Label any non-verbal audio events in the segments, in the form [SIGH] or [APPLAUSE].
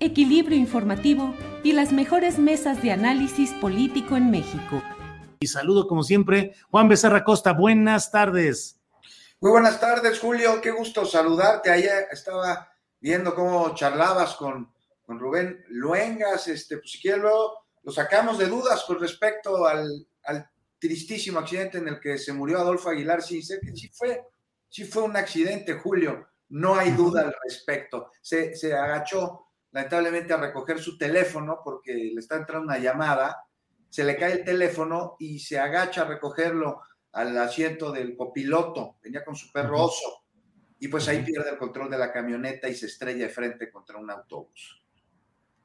equilibrio informativo y las mejores mesas de análisis político en México. Y saludo como siempre, Juan Becerra Costa, buenas tardes. Muy buenas tardes, Julio, qué gusto saludarte. Ayer estaba viendo cómo charlabas con, con Rubén Luengas, este, pues si quieres luego lo sacamos de dudas con respecto al, al tristísimo accidente en el que se murió Adolfo Aguilar Cince, que sí fue, sí fue un accidente, Julio, no hay duda al respecto. Se, se agachó lamentablemente a recoger su teléfono porque le está entrando una llamada, se le cae el teléfono y se agacha a recogerlo al asiento del copiloto, venía con su perro oso, y pues ahí pierde el control de la camioneta y se estrella de frente contra un autobús.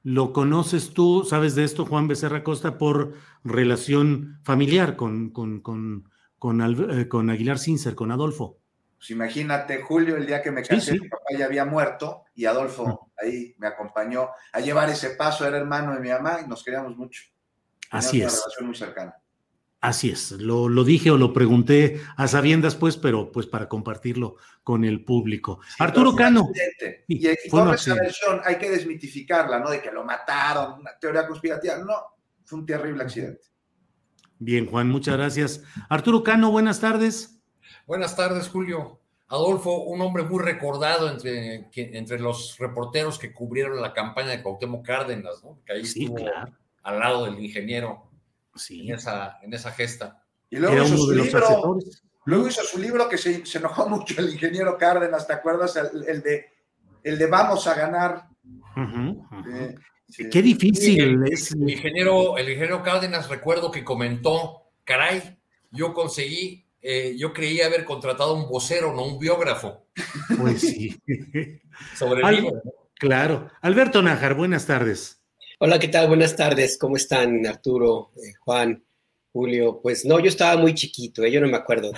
¿Lo conoces tú, sabes de esto, Juan Becerra Costa, por relación familiar con, con, con, con, eh, con Aguilar Cincer, con Adolfo? Pues imagínate, Julio, el día que me casé, Sí, sí. mi papá ya había muerto y Adolfo ahí me acompañó a llevar ese paso, era hermano de mi mamá y nos queríamos mucho. Teníamos Así una es. relación muy cercana. Así es, lo, lo dije o lo pregunté a sabiendas, pues, pero pues para compartirlo con el público. Sí, Arturo Cano. Y, y toda esa versión hay que desmitificarla, ¿no? De que lo mataron, una teoría conspirativa. No, fue un terrible accidente. Bien, Juan, muchas gracias. Arturo Cano, buenas tardes. Buenas tardes, Julio. Adolfo, un hombre muy recordado entre, que- entre los reporteros que cubrieron la campaña de Cuauhtémoc Cárdenas, ¿no? Que ahí Sí, estuvo claro. al lado del ingeniero Sí, en esa, en esa gesta. Y luego era hizo uno su de los libro, asesores. luego hizo su libro que se, se enojó mucho el ingeniero Cárdenas, ¿te acuerdas? El, el de, el de Vamos a ganar. Eh, sí. Qué difícil el, es. el ingeniero, el ingeniero Cárdenas, recuerdo que comentó, caray, yo conseguí, eh, yo creía haber contratado un vocero, no un biógrafo, Pues sí. [LAUGHS] sobre el. Claro. Alberto Nájar, buenas tardes. Hola, ¿qué tal? Buenas tardes. ¿Cómo están, Arturo, eh, Juan, Julio? Pues no, yo estaba muy chiquito, eh, yo no me acuerdo. de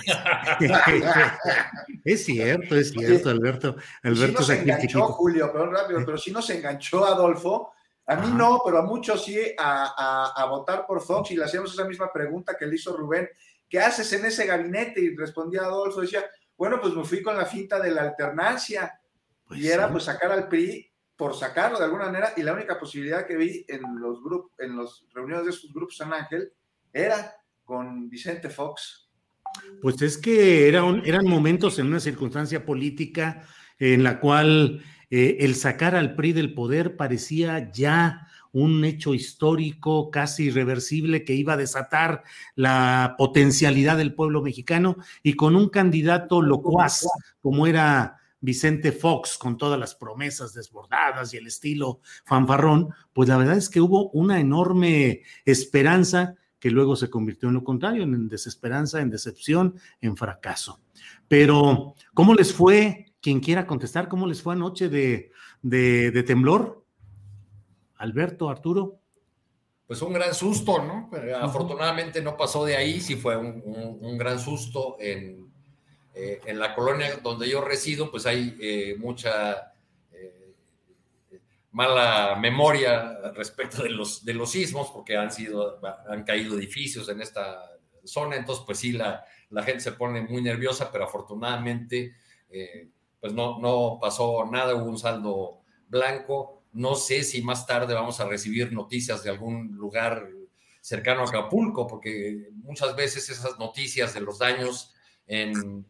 eso. [LAUGHS] es cierto, es cierto, Alberto. Alberto sí nos es aquí el enganchó, chiquito. Julio, perdón rápido, pero sí nos enganchó Adolfo. A mí Ajá. no, pero a muchos sí a, a- a votar por Fox y le hacíamos esa misma pregunta que le hizo Rubén. ¿Qué haces en ese gabinete? Y respondía Adolfo, decía, bueno, pues me fui con la finta de la alternancia Pues y era sí. pues sacar al PRI por sacarlo de alguna manera y la única posibilidad que vi en los grupos, en las reuniones de esos grupos San Ángel era con Vicente Fox. Pues es que era un- eran momentos en una circunstancia política en la cual eh, el sacar al PRI del poder parecía ya un hecho histórico casi irreversible que iba a desatar la potencialidad del pueblo mexicano y con un candidato locuaz como era Vicente Fox, con todas las promesas desbordadas y el estilo fanfarrón, pues la verdad es que hubo una enorme esperanza que luego se convirtió en lo contrario, en desesperanza, en decepción, en fracaso. Pero, ¿cómo les fue? Quien quiera contestar, ¿cómo les fue anoche de, de, de temblor? Alberto, Arturo. Pues un gran susto, ¿no? Afortunadamente no pasó de ahí, sí fue un, un- un gran susto en, eh, en la colonia donde yo resido, pues hay eh, mucha eh, mala memoria respecto de los, de los sismos, porque han sido, han caído edificios en esta zona, entonces pues sí, la, la gente se pone muy nerviosa, pero afortunadamente eh, pues no, no pasó nada, hubo un saldo blanco. No sé si más tarde vamos a recibir noticias de algún lugar cercano a Acapulco, porque muchas veces esas noticias de los daños en,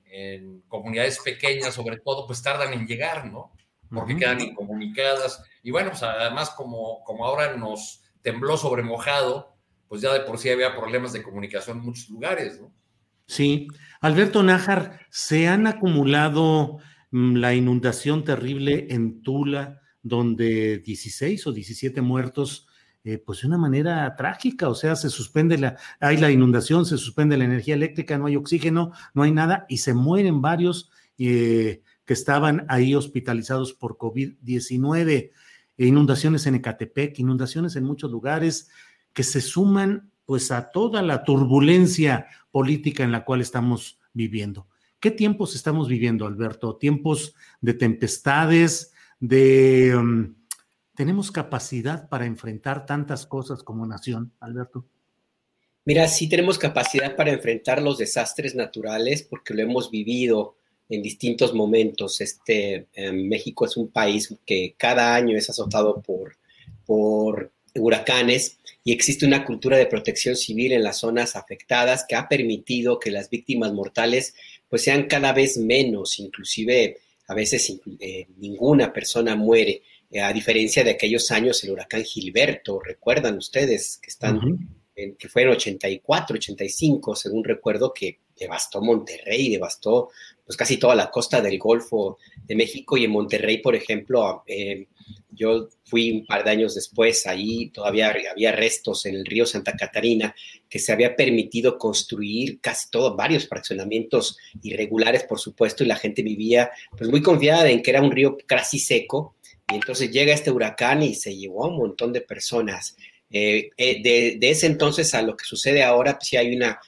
comunidades pequeñas, sobre todo, pues tardan en llegar, ¿no? Porque quedan incomunicadas. Y bueno, pues además como, como ahora nos tembló sobre mojado, pues ya de por sí había problemas de comunicación en muchos lugares, ¿no? Sí. Alberto Nájar, se han acumulado mm, la inundación terrible en Tula, donde 16 o 17 muertos eh, pues de una manera trágica, o sea, se suspende la, hay la inundación, se suspende la energía eléctrica, no hay oxígeno, no hay nada y se mueren varios eh, que estaban ahí hospitalizados por COVID-19, e inundaciones en Ecatepec, inundaciones en muchos lugares que se suman pues a toda la turbulencia política en la cual estamos viviendo. ¿Qué tiempos estamos viviendo, Alberto? Tiempos de tempestades, de... Um, ¿Tenemos capacidad para enfrentar tantas cosas como nación, Alberto? Mira, sí tenemos capacidad para enfrentar los desastres naturales porque lo hemos vivido en distintos momentos. Este, em, México es un país que cada año es azotado por, por huracanes y existe una cultura de protección civil en las zonas afectadas que ha permitido que las víctimas mortales pues sean cada vez menos, inclusive a veces eh, ninguna persona muere. Eh, a diferencia de aquellos años, el huracán Gilberto, recuerdan ustedes que están, en, que fue en 84, 85, según recuerdo, que devastó Monterrey, devastó pues casi toda la costa del Golfo de México y en Monterrey, por ejemplo, eh, yo fui un par de años después, ahí todavía había restos en el río Santa Catarina que se había permitido construir casi todos, varios fraccionamientos irregulares, por supuesto, y la gente vivía pues muy confiada en que era un río casi seco y entonces llega este huracán y se llevó a un montón de personas. Eh, eh, de, ese entonces a lo que sucede ahora, pues sí hay una,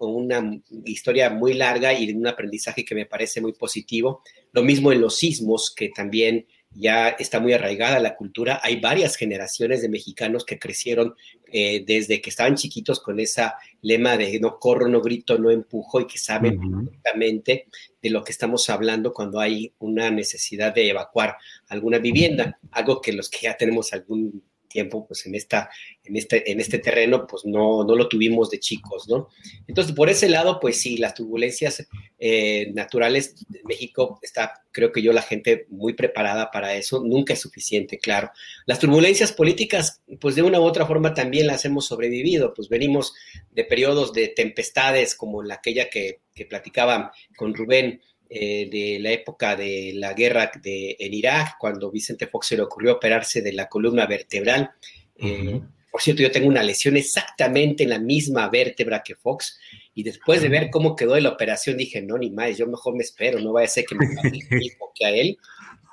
una historia muy larga y un aprendizaje que me parece muy positivo. Lo mismo en los sismos, que también ya está muy arraigada la cultura. Hay varias generaciones de mexicanos que crecieron eh, desde que estaban chiquitos con esa lema de no corro, no grito, no empujo y que saben perfectamente de lo que estamos hablando cuando hay una necesidad de evacuar alguna vivienda, algo que los que ya tenemos algún tiempo, pues en, esta, en, este, en este terreno, pues no, no lo tuvimos de chicos, ¿no? Entonces, por ese lado, pues sí, las turbulencias eh, naturales de México está, creo que yo, la gente muy preparada para eso, nunca es suficiente, claro. Las turbulencias políticas, pues de una u otra forma también las hemos sobrevivido, pues venimos de periodos de tempestades como la aquella que, que platicaba con Rubén, eh, de la época de la guerra de, en Irak, cuando Vicente Fox se le ocurrió operarse de la columna vertebral. Eh, por cierto, yo tengo una lesión exactamente en la misma vértebra que Fox, y después de ver cómo quedó la operación, dije, no, ni más, yo mejor me espero, no vaya a ser que me pase el mismo que a él,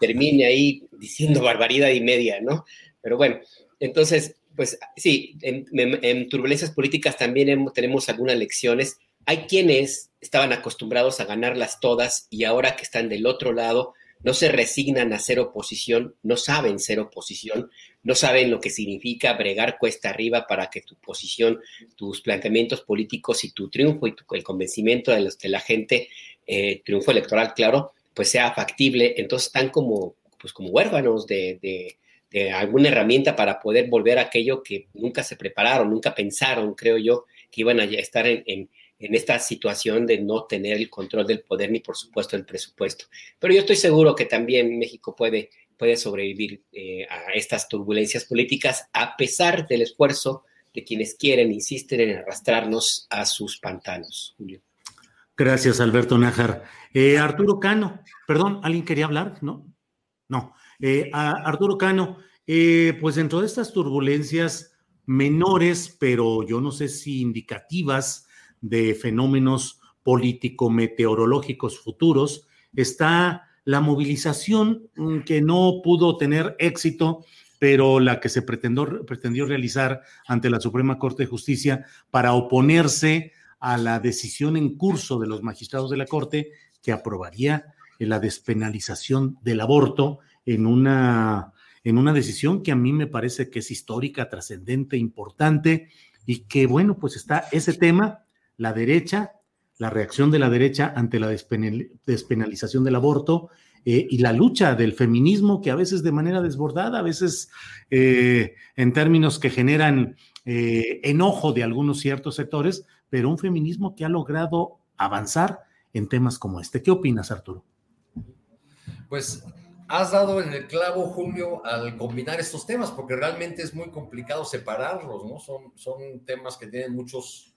termine ahí diciendo barbaridad y media, ¿no? Pero bueno, entonces, pues sí, en, turbulencias políticas también tenemos algunas lecciones. Hay quienes estaban acostumbrados a ganarlas todas y ahora que están del otro lado, no se resignan a ser oposición, no saben ser oposición, no saben lo que significa bregar cuesta arriba para que tu posición, tus planteamientos políticos y tu triunfo y el convencimiento de, los, de la gente, eh, triunfo electoral, claro, pues sea factible. Entonces están como, pues como huérfanos de, alguna herramienta para poder volver a aquello que nunca se prepararon, nunca pensaron, creo yo, que iban a estar en esta situación de no tener el control del poder ni por supuesto el presupuesto. Pero yo estoy seguro que también México puede, puede sobrevivir eh, a estas turbulencias políticas a pesar del esfuerzo de quienes quieren, insisten en arrastrarnos a sus pantanos, Julio. Gracias, Alberto Nájar. Eh, Arturo Cano, perdón, ¿alguien quería hablar? No, no. Eh, Arturo Cano, pues dentro de estas turbulencias menores, pero yo no sé si indicativas, de fenómenos político-meteorológicos futuros, está la movilización mm, que no pudo tener éxito, pero la que se pretendió, pretendió realizar ante la Suprema Corte de Justicia para oponerse a la decisión en curso de los magistrados de la Corte que aprobaría la despenalización del aborto en una, en una decisión que a mí me parece que es histórica, trascendente, importante y que, bueno, pues está ese tema la derecha, la reacción de la derecha ante la despenalización del aborto eh, y la lucha del feminismo que a veces de manera desbordada, a veces eh, en términos que generan eh, enojo de algunos ciertos sectores, pero un feminismo que ha logrado avanzar en temas como este. ¿Qué opinas, Arturo? Pues has dado en el clavo, Julio, al combinar estos temas, porque realmente es muy complicado separarlos, ¿no? Son, son temas que tienen muchos,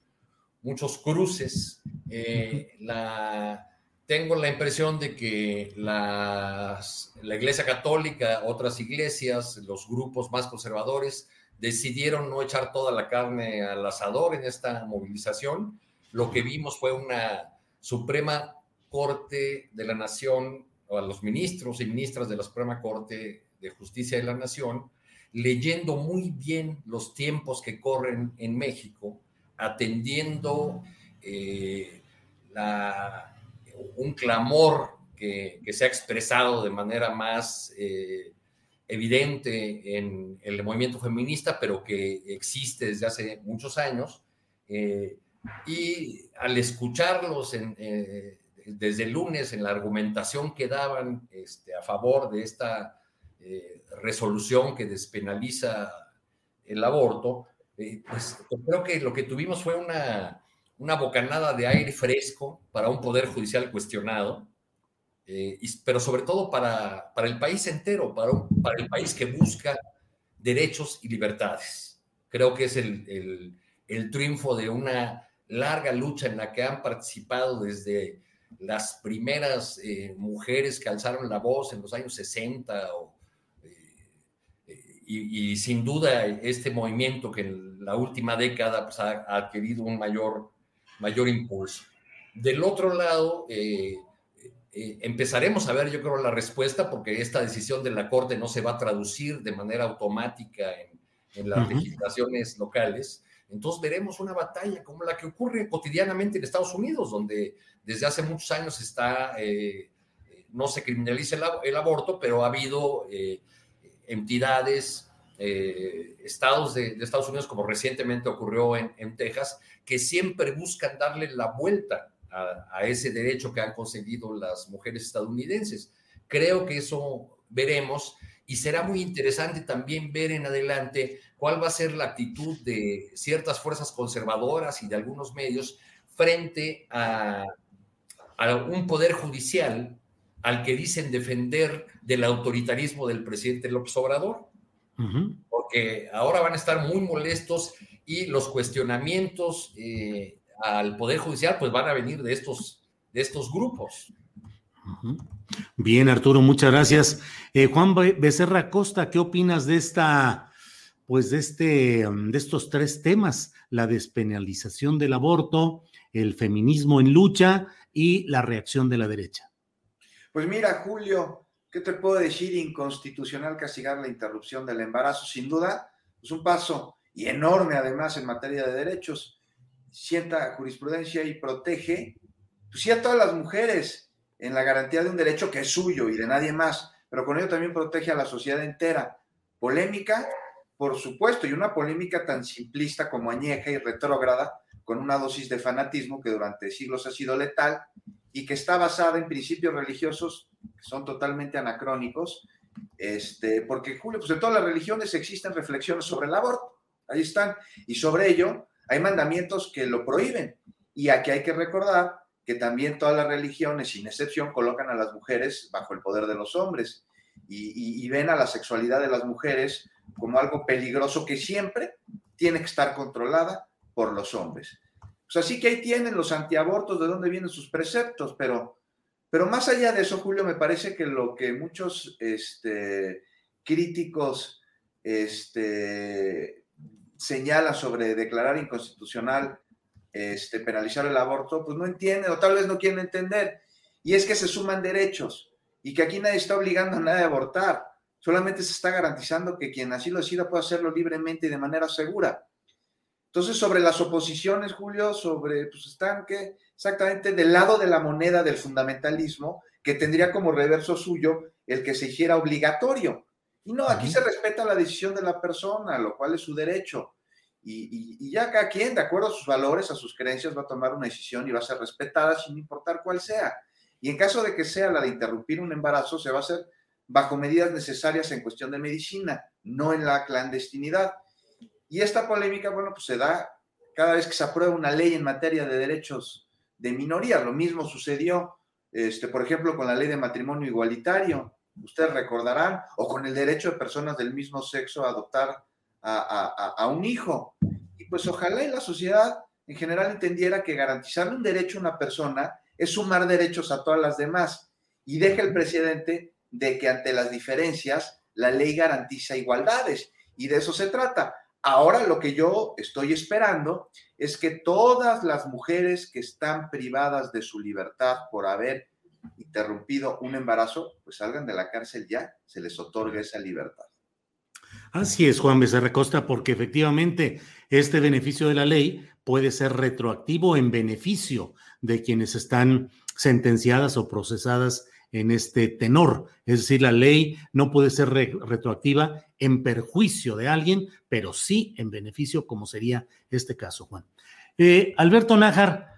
muchos cruces. Eh, la, tengo la impresión de que las, la Iglesia Católica, otras iglesias, los grupos más conservadores, decidieron no echar toda la carne al asador en esta movilización. Lo que vimos fue una Suprema Corte de la Nación, o a los ministros y ministras de la Suprema Corte de Justicia de la Nación, leyendo muy bien los tiempos que corren en México, atendiendo eh, un clamor que, se ha expresado de manera más eh, evidente en el movimiento feminista, pero que existe desde hace muchos años. Eh, y al escucharlos desde el lunes en la argumentación que daban este, a favor de esta resolución que despenaliza el aborto, pues creo que lo que tuvimos fue una, una bocanada de aire fresco para un poder judicial cuestionado, eh, pero sobre todo para, para el país entero, para, para, el país que busca derechos y libertades. Creo que es el, el, el, triunfo de una larga lucha en la que han participado desde las primeras eh, mujeres que alzaron la voz en los años 60 o, eh, y, y, sin duda este movimiento que en la última década pues, ha, adquirido un mayor, mayor impulso. Del otro lado, eh, eh, empezaremos a ver, yo creo, la respuesta, porque esta decisión de la Corte no se va a traducir de manera automática en, en las uh -huh. legislaciones locales. Entonces veremos una batalla como la que ocurre cotidianamente en Estados Unidos, donde desde hace muchos años está, eh, no se criminaliza el, el, aborto, pero ha habido eh, entidades, eh, estados de, Estados Unidos, como recientemente ocurrió en, Texas, que siempre buscan darle la vuelta a, ese derecho que han conseguido las mujeres estadounidenses. Creo que eso veremos y será muy interesante también ver en adelante cuál va a ser la actitud de ciertas fuerzas conservadoras y de algunos medios frente a un poder judicial al que dicen defender del autoritarismo del presidente López Obrador. Uh -huh. Porque ahora van a estar muy molestos y los cuestionamientos eh, al Poder Judicial, pues van a venir de estos, de estos grupos. Bien, Arturo, muchas gracias. Eh, Juan Becerra Costa, ¿qué opinas de esta, pues de este, um, de estos tres temas? La despenalización del aborto, el feminismo en lucha y la reacción de la derecha. Pues mira, Julio, ¿qué te puedo decir? Inconstitucional castigar la interrupción del embarazo, sin duda, es un paso y enorme además en materia de derechos sienta jurisprudencia y protege, pues sí a todas las mujeres en la garantía de un derecho que es suyo y de nadie más, pero con ello también protege a la sociedad entera. Polémica, por supuesto, y una polémica tan simplista como añeja y retrógrada, con una dosis de fanatismo que durante siglos ha sido letal y que está basada en principios religiosos que son totalmente anacrónicos, este, porque Julio, pues en todas las religiones existen reflexiones sobre el aborto, ahí están, y sobre ello hay mandamientos que lo prohíben. Y aquí hay que recordar que también todas las religiones, sin excepción, colocan a las mujeres bajo el poder de los hombres y, ven a la sexualidad de las mujeres como algo peligroso que siempre tiene que estar controlada por los hombres. Pues así que ahí tienen los antiabortos de dónde vienen sus preceptos, pero, pero más allá de eso, Julio, me parece que lo que muchos este, críticos este, señala sobre declarar inconstitucional este, penalizar el aborto, pues no entienden o tal vez no quieren entender. Y es que se suman derechos y que aquí nadie está obligando a nadie a abortar. Solamente se está garantizando que quien así lo decida pueda hacerlo libremente y de manera segura. Entonces, sobre las oposiciones, Julio, sobre, pues están que exactamente del lado de la moneda del fundamentalismo, que tendría como reverso suyo el que se hiciera obligatorio. Y no, aquí se respeta la decisión de la persona, lo cual es su derecho. Y, y, y, ya cada quien, de acuerdo a sus valores, a sus creencias, va a tomar una decisión y va a ser respetada sin importar cuál sea. Y en caso de que sea la de interrumpir un embarazo, se va a hacer bajo medidas necesarias en cuestión de medicina, no en la clandestinidad. Y esta polémica, bueno, pues se da cada vez que se aprueba una ley en materia de derechos de minorías. Lo mismo sucedió, este, por ejemplo, con la ley de matrimonio igualitario, ustedes recordarán, o con el derecho de personas del mismo sexo a adoptar a, un hijo. Y pues ojalá y la sociedad en general entendiera que garantizarle un derecho a una persona es sumar derechos a todas las demás y deja el presidente de que ante las diferencias la ley garantiza igualdades y de eso se trata. Ahora lo que yo estoy esperando es que todas las mujeres que están privadas de su libertad por haber interrumpido un embarazo, pues salgan de la cárcel ya, se les otorga esa libertad. Así es, Juan Becerra Costa, porque efectivamente este beneficio de la ley puede ser retroactivo en beneficio de quienes están sentenciadas o procesadas en este tenor. Es decir, la ley no puede ser retroactiva en perjuicio de alguien, pero sí en beneficio, como sería este caso, Juan. Eh, Alberto Nájar,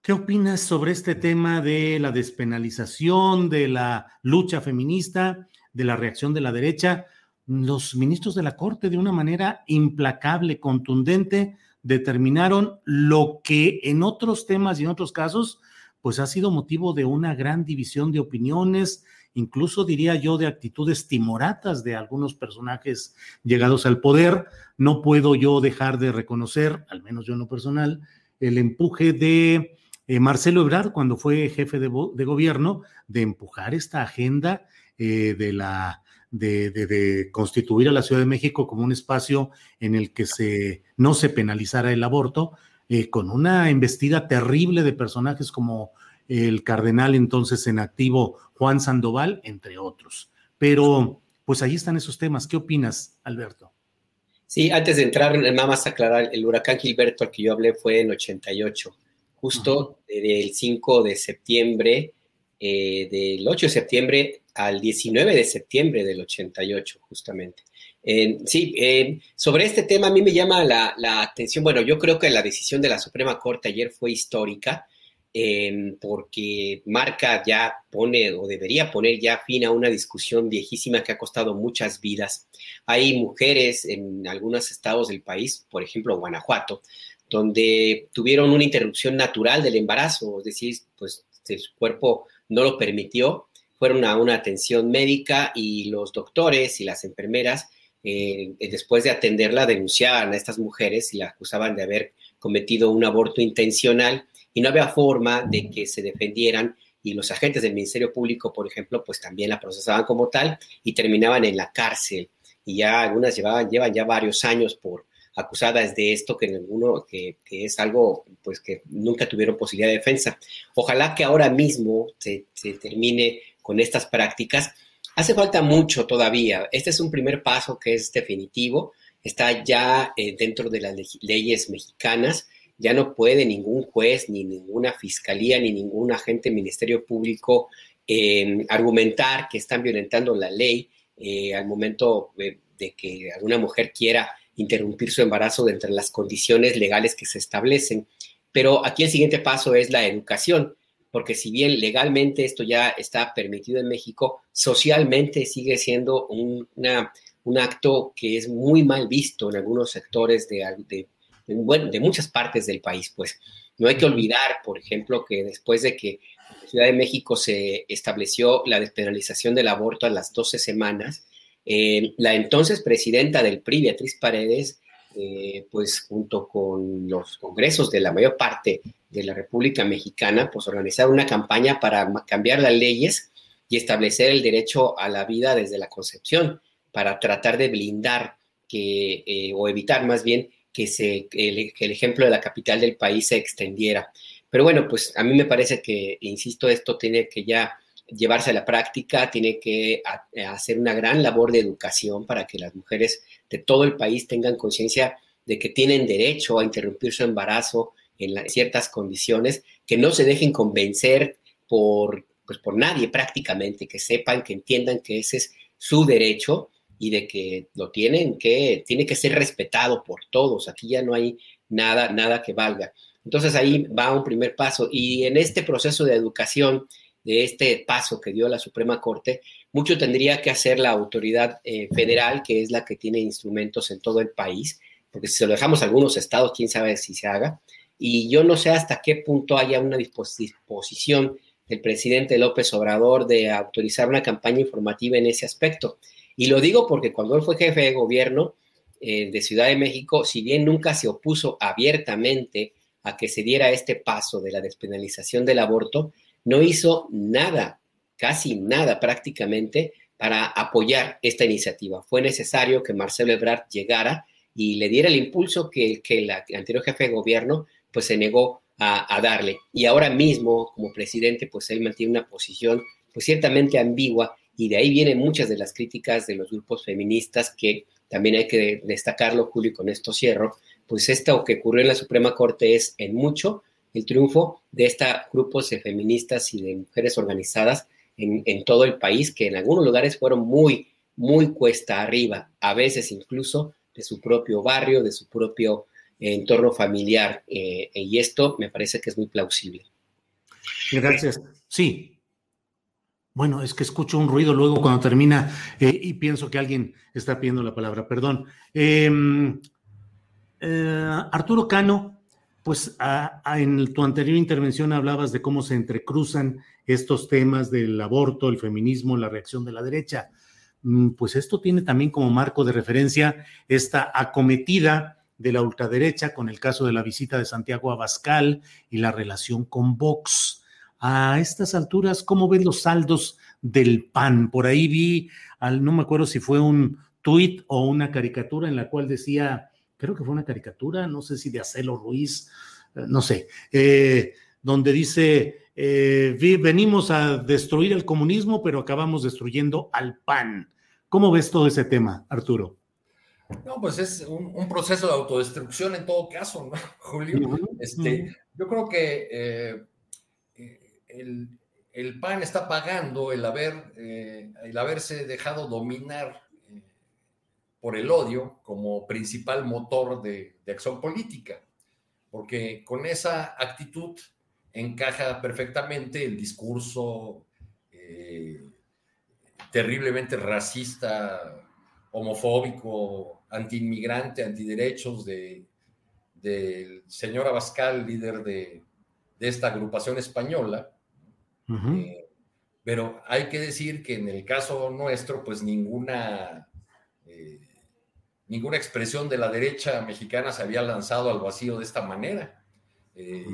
¿qué opinas sobre este tema de la despenalización, de la lucha feminista, de la reacción de la derecha? Los ministros de la Corte, de una manera implacable, contundente, determinaron lo que en otros temas y en otros casos pues ha sido motivo de una gran división de opiniones, incluso diría yo de actitudes timoratas de algunos personajes llegados al poder. No puedo yo dejar de reconocer, al menos yo en lo personal, el empuje de eh, Marcelo Ebrard cuando fue jefe de, gobierno de empujar esta agenda eh, de la de, de, constituir a la Ciudad de México como un espacio en el que se, no se penalizara el aborto, eh, con una embestida terrible de personajes como el cardenal entonces en activo Juan Sandoval, entre otros. Pero pues ahí están esos temas. ¿Qué opinas, Alberto? Sí, antes de entrar, nada más aclarar, el huracán Gilberto al que yo hablé fue en 88, justo del 5 de septiembre, eh, del 8 de septiembre al 19 de septiembre del 88, justamente sí, sobre este tema a mí me llama la, atención, bueno, yo creo que la decisión de la Suprema Corte ayer fue histórica em, porque marca ya, pone o debería poner ya fin a una discusión viejísima que ha costado muchas vidas. Hay mujeres en algunos estados del país, por ejemplo, Guanajuato, donde tuvieron una interrupción natural del embarazo, es decir, pues su cuerpo no lo permitió, fueron a una atención médica y los doctores y las enfermeras eh, después de atenderla, denunciaban a estas mujeres y la acusaban de haber cometido un aborto intencional y no había forma de que se defendieran y los agentes del Ministerio Público, por ejemplo, pues también la procesaban como tal y terminaban en la cárcel. Y ya algunas llevaban, llevan ya varios años por acusadas de esto, que, ninguno, que, es algo pues que nunca tuvieron posibilidad de defensa. Ojalá que ahora mismo se termine con estas prácticas Hace falta mucho todavía. Este es un primer paso que es definitivo. Está ya eh, dentro de las leyes mexicanas. Ya no puede ningún juez, ni ninguna fiscalía, ni ningún agente ministerio público em, argumentar que están violentando la ley eh, al momento de, de que alguna mujer quiera interrumpir su embarazo dentro de las condiciones legales que se establecen. Pero aquí el siguiente paso es la educación porque si bien legalmente esto ya está permitido en México, socialmente sigue siendo un, un acto que es muy mal visto en algunos sectores de, de, de muchas partes del país. Pues no hay que olvidar, por ejemplo, que después de que en la Ciudad de México se estableció la despenalización del aborto a las 12 semanas, eh, la entonces presidenta del PRI, Beatriz Paredes, eh, pues junto con los congresos de la mayor parte de la República Mexicana, pues organizar una campaña para cambiar las leyes y establecer el derecho a la vida desde la concepción, para tratar de blindar que, eh, o evitar más bien que, se, el, que el ejemplo de la capital del país se extendiera. Pero bueno, pues a mí me parece que, insisto, esto tiene que ya llevarse a la práctica, tiene que hacer una gran labor de educación para que las mujeres de todo el país tengan conciencia de que tienen derecho a interrumpir su embarazo, en ciertas condiciones, que no se dejen convencer por, pues por nadie prácticamente, que sepan, que entiendan que ese es su derecho y de que lo tienen que, tiene que ser respetado por todos. Aquí ya no hay nada, nada que valga. Entonces ahí va un primer paso. Y en este proceso de educación, de este paso que dio la Suprema Corte, mucho tendría que hacer la autoridad eh, federal, que es la que tiene instrumentos en todo el país, porque si se lo dejamos a algunos estados, quién sabe si se haga. Y yo no sé hasta qué punto haya una disposición del presidente López Obrador de autorizar una campaña informativa en ese aspecto. Y lo digo porque cuando él fue jefe de gobierno eh, de Ciudad de México, si bien nunca se opuso abiertamente a que se diera este paso de la despenalización del aborto, no hizo nada, casi nada prácticamente, para apoyar esta iniciativa. Fue necesario que Marcelo Ebrard llegara y le diera el impulso que, que el anterior jefe de gobierno pues se negó a, darle. Y ahora mismo, como presidente, pues él mantiene una posición pues ciertamente ambigua y de ahí vienen muchas de las críticas de los grupos feministas que también hay que destacarlo, Julio, y con esto cierro, pues esto que ocurrió en la Suprema Corte es en mucho el triunfo de estos grupos de feministas y de mujeres organizadas en, todo el país, que en algunos lugares fueron muy, muy cuesta arriba, a veces incluso de su propio barrio, de su propio entorno familiar. Eh, y esto me parece que es muy plausible. Gracias. Sí. Bueno, es que escucho un ruido luego cuando termina eh, y pienso que alguien está pidiendo la palabra. Perdón. Em, eh, Arturo Cano, pues en tu anterior intervención hablabas de cómo se entrecruzan estos temas del aborto, el feminismo, la reacción de la derecha. Mm, pues esto tiene también como marco de referencia esta acometida de la ultraderecha con el caso de la visita de Santiago Abascal y la relación con Vox. A estas alturas, ¿cómo ven los saldos del PAN? Por ahí vi, al, no me acuerdo si fue un tuit o una caricatura en la cual decía, creo que fue una caricatura, no sé si de Acelo Ruiz, eh, no sé, eh, donde dice, eh, venimos a destruir el comunismo, pero acabamos destruyendo al PAN. ¿Cómo ves todo ese tema, Arturo? No, pues es un, proceso de autodestrucción en todo caso, ¿no, [LAUGHS] Julio? Este, yo creo que eh, el, el, PAN está pagando el, haber, el haberse dejado dominar por el odio como principal motor de, de, acción política, porque con esa actitud encaja perfectamente el discurso terriblemente racista, homofóbico, antiinmigrante, antiderechos de, del señor Abascal, líder de, esta agrupación española. Eh, pero hay que decir que en el caso nuestro, pues ninguna, eh, ninguna expresión de la derecha mexicana se había lanzado al vacío de esta manera. Eh,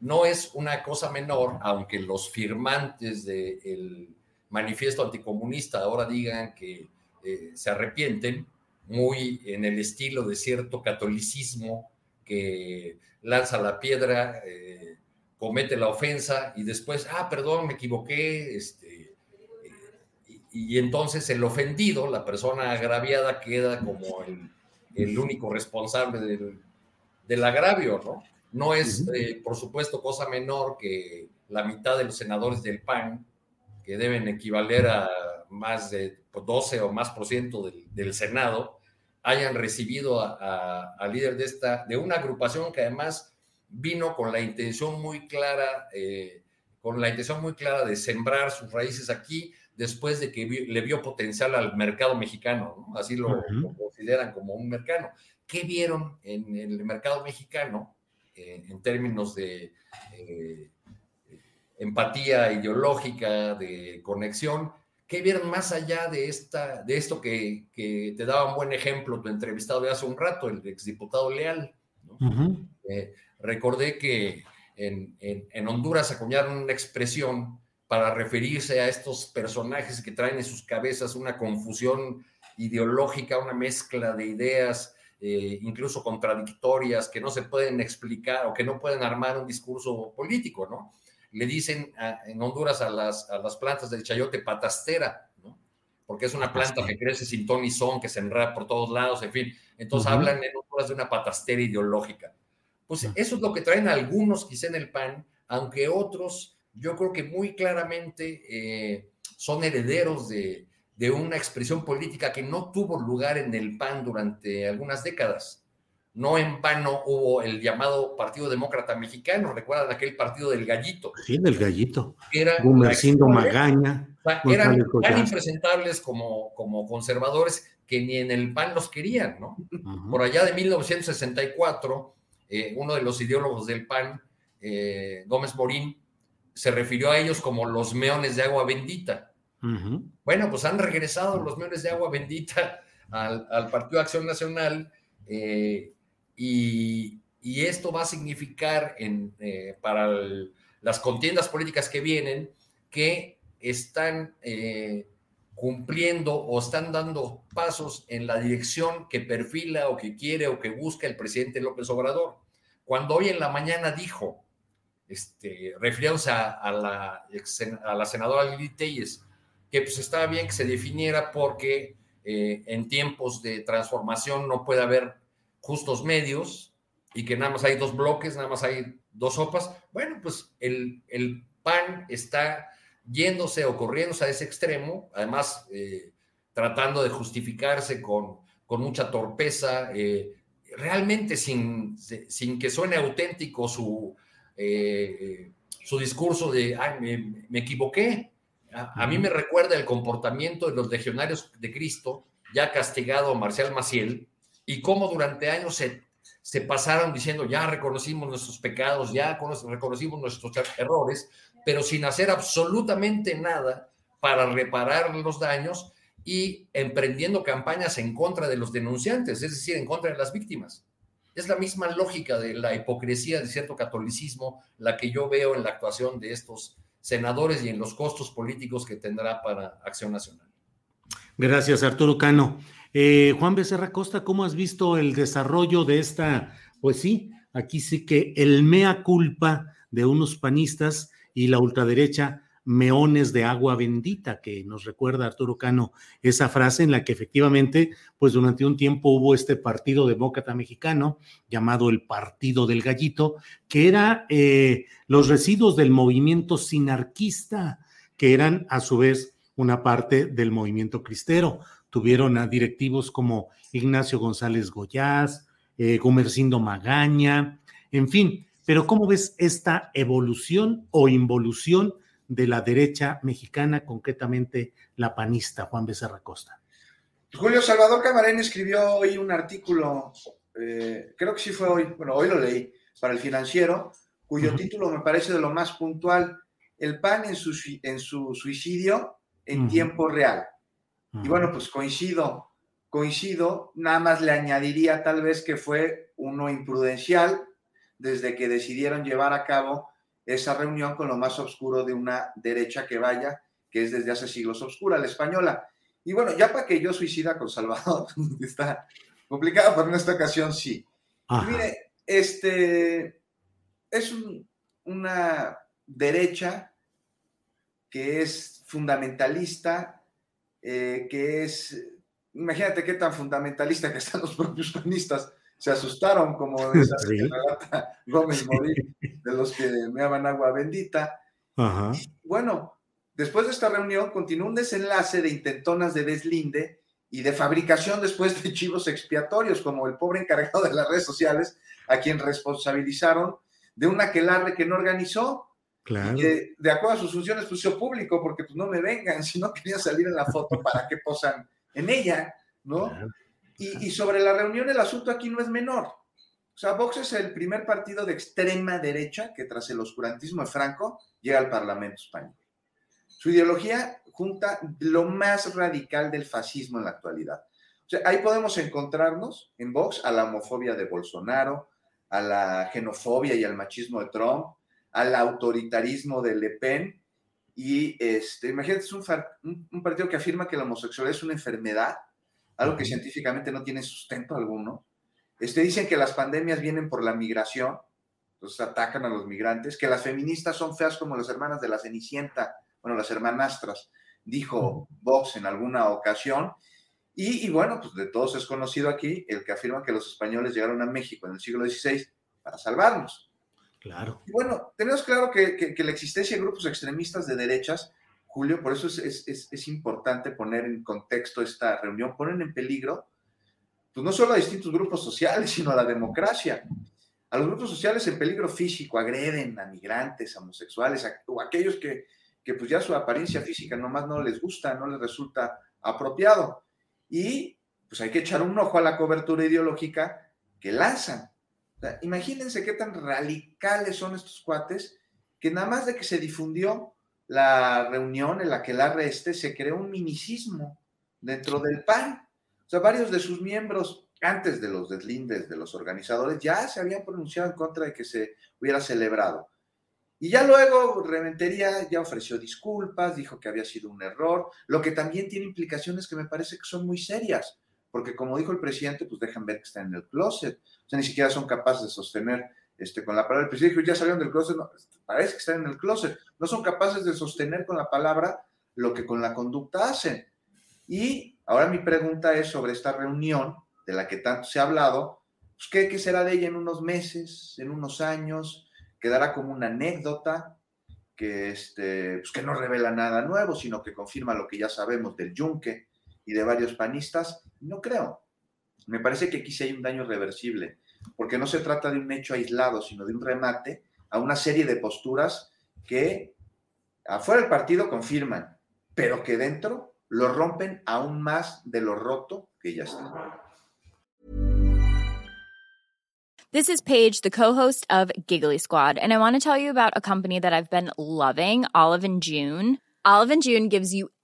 no es una cosa menor, aunque los firmantes del manifiesto anticomunista ahora digan que se arrepienten, muy en el estilo de cierto catolicismo que lanza la piedra, eh, comete la ofensa y después, ah, perdón, me equivoqué, este, y, entonces el ofendido, la persona agraviada, queda como el, único responsable del, agravio, ¿no? No es, eh, por supuesto, cosa menor que la mitad de los senadores del PAN, que deben equivaler a más de 12 o más por ciento del, Senado, hayan recibido al líder de esta, de una agrupación que además vino con la intención muy clara, eh, con la intención muy clara de sembrar sus raíces aquí después de que le vio potencial al mercado mexicano, así lo, consideran como un mercado. ¿Qué vieron en el mercado mexicano eh, en términos de eh, empatía ideológica, de conexión? ¿Qué vieron más allá de, esta, de esto que, te daba un buen ejemplo tu entrevistado de hace un rato, el exdiputado Leal? Eh, recordé que en, en, Honduras acuñaron una expresión para referirse a estos personajes que traen en sus cabezas una confusión ideológica, una mezcla de ideas, eh, incluso contradictorias, que no se pueden explicar o que no pueden armar un discurso político, ¿no? le dicen en Honduras a las, a las plantas del chayote patastera, ¿no? Porque es una planta que crece sin ton y son, que se enreda por todos lados, en fin. Entonces hablan en Honduras de una patastera ideológica. Pues eso es lo que traen algunos quizá en el PAN, aunque otros, yo creo que muy claramente eh, son herederos de, de una expresión política que no tuvo lugar en el PAN durante algunas décadas. no en vano hubo el llamado Partido Demócrata Mexicano, recuerdan aquel partido del gallito. Sí, del gallito. Era Gumercindo Magaña. eran tan impresentables como, como conservadores que ni en el PAN los querían, ¿no? Por allá de 1964, eh, uno de los ideólogos del PAN, eh, Gómez Morín, se refirió a ellos como los meones de agua bendita. Bueno, pues han regresado los meones de agua bendita al, Partido de Acción Nacional eh, y, esto va a significar en, eh, para las contiendas políticas que vienen que están eh, cumpliendo o están dando pasos en la dirección que perfila o que quiere o que busca el presidente López Obrador. Cuando hoy en la mañana dijo, este, refiriéndose a, la, a la senadora Lili Telles, que pues estaba bien que se definiera porque eh, en tiempos de transformación no puede haber justos medios y que nada más hay dos bloques, nada más hay dos sopas. Bueno, pues el, el PAN está yéndose o corriéndose a ese extremo, además eh, tratando de justificarse con, con mucha torpeza, eh, realmente sin, sin, que suene auténtico su, su discurso de, ay, me equivoqué, a, mí me recuerda el comportamiento de los legionarios de Cristo, ya castigado Marcial Maciel, y cómo durante años se, se pasaron diciendo, ya reconocimos nuestros pecados, ya reconocimos nuestros errores, pero sin hacer absolutamente nada para reparar los daños y emprendiendo campañas en contra de los denunciantes, es decir, en contra de las víctimas. Es la misma lógica de la hipocresía de cierto catolicismo la que yo veo en la actuación de estos senadores y en los costos políticos que tendrá para Acción Nacional. Gracias, Arturo Cano. Eh, Juan Becerra Costa, ¿cómo has visto el desarrollo de esta? Pues sí, aquí sí que el mea culpa de unos panistas y la ultraderecha meones de agua bendita, que nos recuerda Arturo Cano esa frase en la que efectivamente, pues durante un tiempo hubo este partido demócrata mexicano llamado el Partido del Gallito, que era eh, los residuos del movimiento sinarquista, que eran a su vez una parte del movimiento cristero. Tuvieron a directivos como Ignacio González Goyás, eh, Gomercindo Magaña, en fin. Pero ¿cómo ves esta evolución o involución de la derecha mexicana, concretamente la panista, Juan Becerra Costa. Julio Salvador Camarén escribió hoy un artículo, eh, creo que sí fue hoy, bueno, hoy lo leí, para el financiero, cuyo título me parece de lo más puntual, El PAN en su, en su suicidio en tiempo real. Y bueno, pues coincido, coincido, nada más le añadiría tal vez que fue uno imprudencial desde que decidieron llevar a cabo esa reunión con lo más oscuro de una derecha que vaya, que es desde hace siglos oscura, la española. Y bueno, ya para que yo suicida con Salvador, [LAUGHS] está complicado, pero en esta ocasión sí. Mire, este es una derecha que es fundamentalista, eh, que es, imagínate qué tan fundamentalista que están los propios panistas, se asustaron, como dice [LAUGHS] Gómez Morín, de los que me aman agua bendita. bueno, después de esta reunión continuó un desenlace de intentonas de deslinde y de fabricación después de chivos expiatorios, como el pobre encargado de las redes sociales, a quien responsabilizaron de una aquelarre que no organizó. Claro. Y de, acuerdo a sus funciones, puso público, porque pues no me vengan, [LAUGHS] si no quería salir en la foto, ¿para qué posan en ella? ¿No? Y, sobre la reunión, el asunto aquí no es menor. O sea, Vox es el primer partido de extrema derecha que tras el oscurantismo de Franco llega al Parlamento español. Su ideología junta lo más radical del fascismo en la actualidad. O sea, ahí podemos encontrarnos en Vox a la homofobia de Bolsonaro, a la xenofobia y al machismo de Trump, al autoritarismo de Le Pen. Y este, imagínate, es un, un partido que afirma que la homosexualidad es una enfermedad algo que científicamente no tiene sustento alguno. Este, dicen que las pandemias vienen por la migración, entonces atacan a los migrantes, que las feministas son feas como las hermanas de la Cenicienta, bueno, las hermanastras, dijo Vox en alguna ocasión. Y, bueno, pues de todos es conocido aquí el que afirma que los españoles llegaron a México en el siglo XVI para salvarnos. Claro. Y bueno, tenemos claro que, que la existencia de grupos extremistas de derechas Julio, por eso es, importante poner en contexto esta reunión, ponen en peligro pues no solo a distintos grupos sociales, sino a la democracia. A los grupos sociales en peligro físico agreden a migrantes, a homosexuales, o aquellos que, que pues ya su apariencia física nomás no les gusta, no les resulta apropiado. Y pues hay que echar un ojo a la cobertura ideológica que lanzan. imagínense qué tan radicales son estos cuates que nada más de que se difundió la reunión en la que el este se creó un minicismo dentro del PAN. O sea, varios de sus miembros, antes de los deslindes de los organizadores, ya se habían pronunciado en contra de que se hubiera celebrado. Y ya luego Reventería ya ofreció disculpas, dijo que había sido un error, lo que también tiene implicaciones que me parece que son muy serias, porque como dijo el presidente, pues dejan ver que están en el closet, o sea, ni siquiera son capaces de sostener este, con la palabra, el presidente ya salieron del closet, no, parece que están en el closet, no son capaces de sostener con la palabra lo que con la conducta hacen. Y ahora mi pregunta es sobre esta reunión de la que tanto se ha hablado, pues, ¿qué, ¿qué, será de ella en unos meses, en unos años? ¿Quedará como una anécdota que, este, pues, que no revela nada nuevo, sino que confirma lo que ya sabemos del yunque y de varios panistas? No creo. Me parece que aquí sí hay un daño reversible, porque no se trata de un hecho aislado, sino de un remate a una serie de posturas que afuera del partido confirman, pero que dentro lo rompen aún más de lo roto que ya está. This is Paige, the co-host of Giggly Squad, and I want to tell you about a company that I've been loving, Olive and June. Olive and June gives you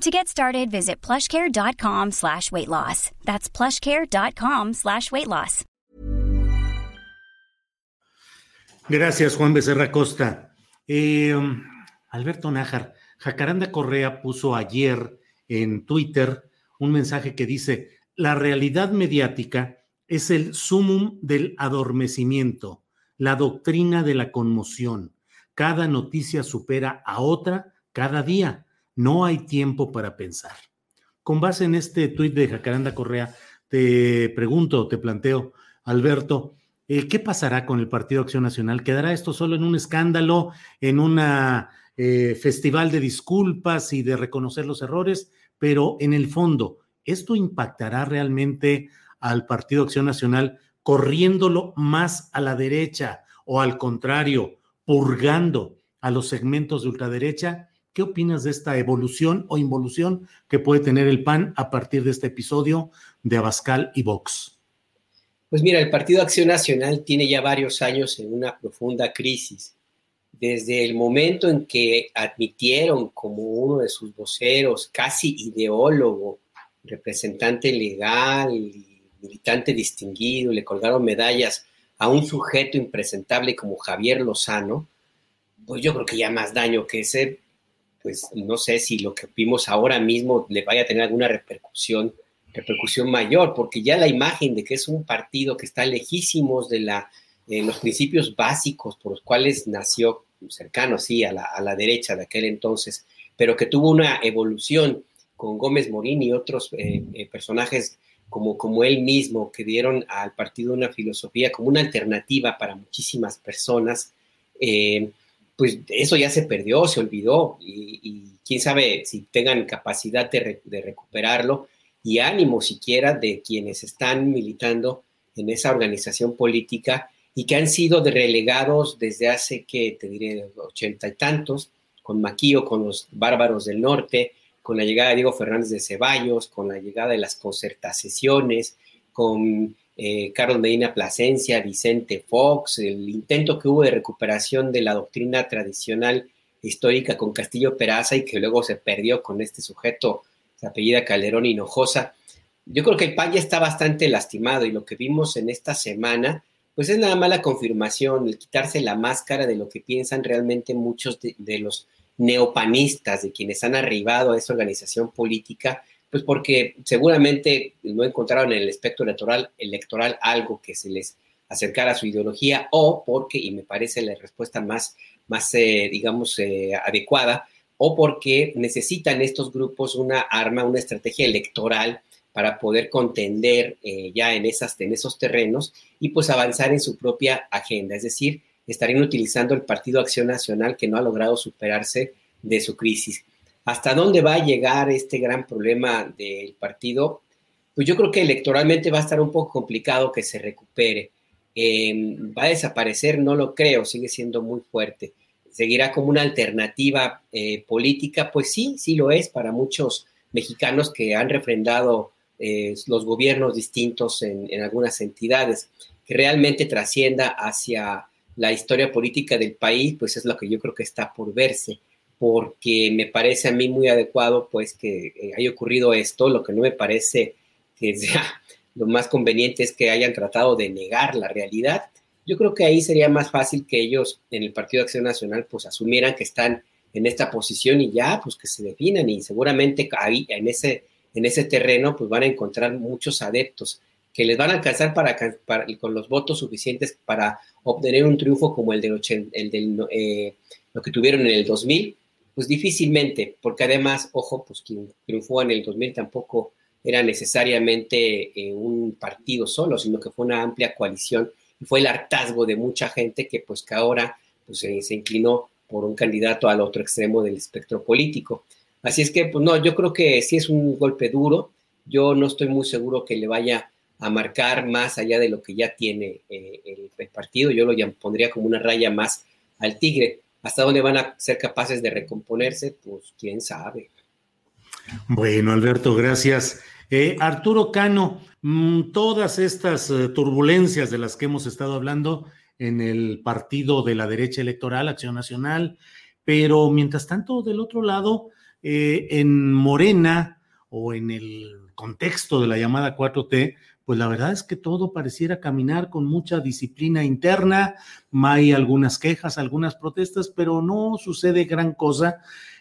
To get started, visit plushcare.com slash weight loss. That's plushcare.com slash weight loss. Gracias, Juan Becerra Costa. Eh, Alberto Nájar, Jacaranda Correa puso ayer en Twitter un mensaje que dice: La realidad mediática es el sumum del adormecimiento, la doctrina de la conmoción. Cada noticia supera a otra cada día no hay tiempo para pensar. Con base en este tuit de Jacaranda Correa, te pregunto, te planteo, Alberto, eh, ¿qué pasará con el Partido Acción Nacional? ¿Quedará esto solo en un escándalo, en un eh, festival de disculpas y de reconocer los errores? Pero en el fondo, ¿esto impactará realmente al Partido Acción Nacional corriéndolo más a la derecha o al contrario, purgando a los segmentos de ultraderecha? ¿Qué opinas de esta evolución o involución que puede tener el PAN a partir de este episodio de Abascal y Vox? Pues mira, el Partido Acción Nacional tiene ya varios años en una profunda crisis. Desde el momento en que admitieron como uno de sus voceros, casi ideólogo, representante legal y militante distinguido, le colgaron medallas a un sujeto impresentable como Javier Lozano, pues yo creo que ya más daño que ese pues no sé si lo que vimos ahora mismo le vaya a tener alguna repercusión, repercusión mayor, porque ya la imagen de que es un partido que está lejísimos de la, los principios básicos por los cuales nació cercano, sí, a la, a la, derecha de aquel entonces, pero que tuvo una evolución con Gómez Morín y otros eh, eh, personajes como, como él mismo, que dieron al partido una filosofía como una alternativa para muchísimas personas. Eh, pues eso ya se perdió, se olvidó y, quién sabe si tengan capacidad de, recuperarlo y ánimo siquiera de quienes están militando en esa organización política y que han sido relegados desde hace, que te diré, ochenta y tantos, con Maquío, con los bárbaros del norte, con la llegada de Diego Fernández de Ceballos, con la llegada de las concertaciones, con eh, Carlos Medina Plasencia, Vicente Fox, el intento que hubo de recuperación de la doctrina tradicional histórica con Castillo Peraza y que luego se perdió con este sujeto, se apellida Calderón Hinojosa. Yo creo que el PAN ya está bastante lastimado y lo que vimos en esta semana, pues es nada más la confirmación, el quitarse la máscara de lo que piensan realmente muchos de los neopanistas, de quienes han arribado a esa organización política, pues porque seguramente no encontraron en el espectro electoral, electoral algo que se les acercara a su ideología o porque, y me parece la respuesta más, más eh, digamos, eh, adecuada, o porque necesitan estos grupos una arma, una estrategia electoral para poder contender eh, ya en, esas, en esos terrenos y pues avanzar en su propia agenda. Es decir, estarían utilizando el Partido Acción Nacional que no ha logrado superarse de su crisis. ¿Hasta dónde va a llegar este gran problema del partido? Pues yo creo que electoralmente va a estar un poco complicado que se recupere. Em, va a desaparecer, no lo creo, sigue siendo muy fuerte. ¿Seguirá como una alternativa eh, política? Pues sí, sí lo es para muchos mexicanos que han refrendado eh, los gobiernos distintos en, en algunas entidades. Que realmente trascienda hacia la historia política del país, pues es lo que yo creo que está por verse, porque me parece a mí muy adecuado pues que eh, haya ocurrido esto, lo que no me parece que sea [LAUGHS] lo más conveniente es que hayan tratado de negar la realidad. Yo creo que ahí sería más fácil que ellos en el Partido de Acción Nacional pues asumieran que están en esta posición y ya pues que se definan. Y seguramente ahí en ese en ese terreno pues van a encontrar muchos adeptos que les van a alcanzar para, con los votos suficientes para obtener un triunfo como el del, el del eh, lo que tuvieron en el 2000, pues difícilmente, porque además, ojo, pues quien triunfó en el 2000 tampoco era necesariamente eh, un partido solo, sino que fue una amplia coalición y fue el hartazgo de mucha gente que pues que ahora pues, se inclinó por un candidato al otro extremo del espectro político. Así es que, pues no, yo creo que sí es un golpe duro. Yo no estoy muy seguro que le vaya a marcar más allá de lo que ya tiene eh, el, partido. Yo lo pondría como una raya más al Tigre. ¿Hasta dónde van a ser capaces de recomponerse? Pues quién sabe. Bueno, Alberto, gracias. Eh, Arturo Cano, mm, todas estas eh, turbulencias de las que hemos estado hablando en el partido de la derecha electoral, Acción Nacional, pero mientras tanto, del otro lado, en Morena o en el contexto de la llamada 4T, pues la verdad es que todo pareciera caminar con mucha disciplina interna, hay algunas quejas, algunas protestas, pero no sucede gran cosa.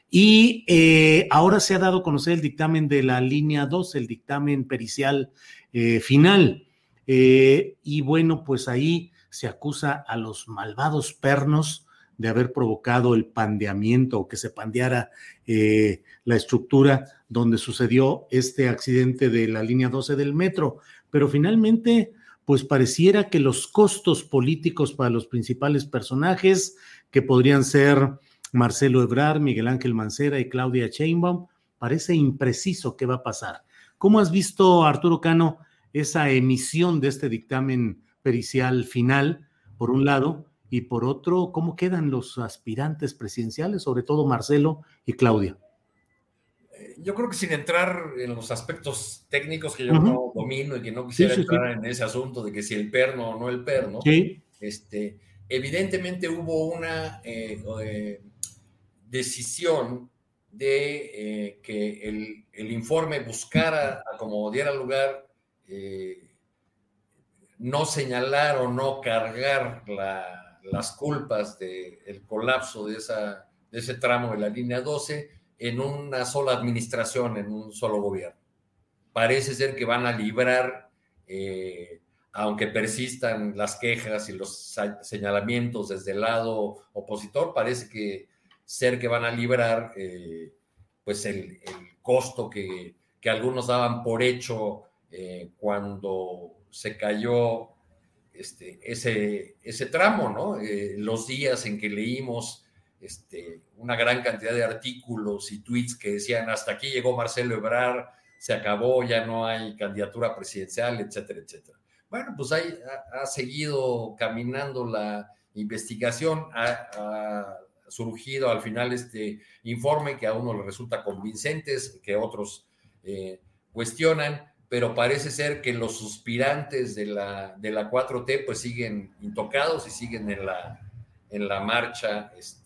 Y eh, ahora se ha dado a conocer el dictamen de la línea 2, el dictamen pericial eh, final. Eh, y bueno, pues ahí se acusa a los malvados pernos de haber provocado el pandeamiento o que se pandeara la estructura donde sucedió este accidente de la línea 12 del metro pero finalmente, pues pareciera que los costos políticos para los principales personajes, que podrían ser Marcelo Ebrard, Miguel Ángel Mancera y Claudia Sheinbaum, parece impreciso qué va a pasar. ¿Cómo has visto, Arturo Cano, esa emisión de este dictamen pericial final, por un lado, y por otro, cómo quedan los aspirantes presidenciales, sobre todo Marcelo y Claudia? Yo creo que sin entrar en los aspectos técnicos que yo no domino y que no quisiera entrar en ese asunto de que si el perno o no el perno, este, evidentemente hubo una eh, eh, decisión de eh, que el, informe buscara, como diera lugar, no señalar o no cargar las culpas del colapso de, esa, de ese tramo de la línea 12 en una sola administración, en un solo gobierno. Parece ser que van a librar, eh, aunque persistan las quejas y los señalamientos desde el lado opositor, parece que ser que van a librar eh, pues el, costo que, algunos daban por hecho eh, cuando se cayó este, ese, ese tramo, ¿no? los días en que leímos este, una gran cantidad de artículos y tweets que decían hasta aquí llegó Marcelo Ebrard, se acabó, ya no hay candidatura presidencial, etcétera, etcétera. Bueno, pues ahí ha, seguido caminando la investigación, ha, surgido al final este informe que a uno le resulta convincentes, que otros eh, cuestionan, pero parece ser que los suspirantes de la, de la 4T pues siguen intocados y siguen en la, en la marcha este,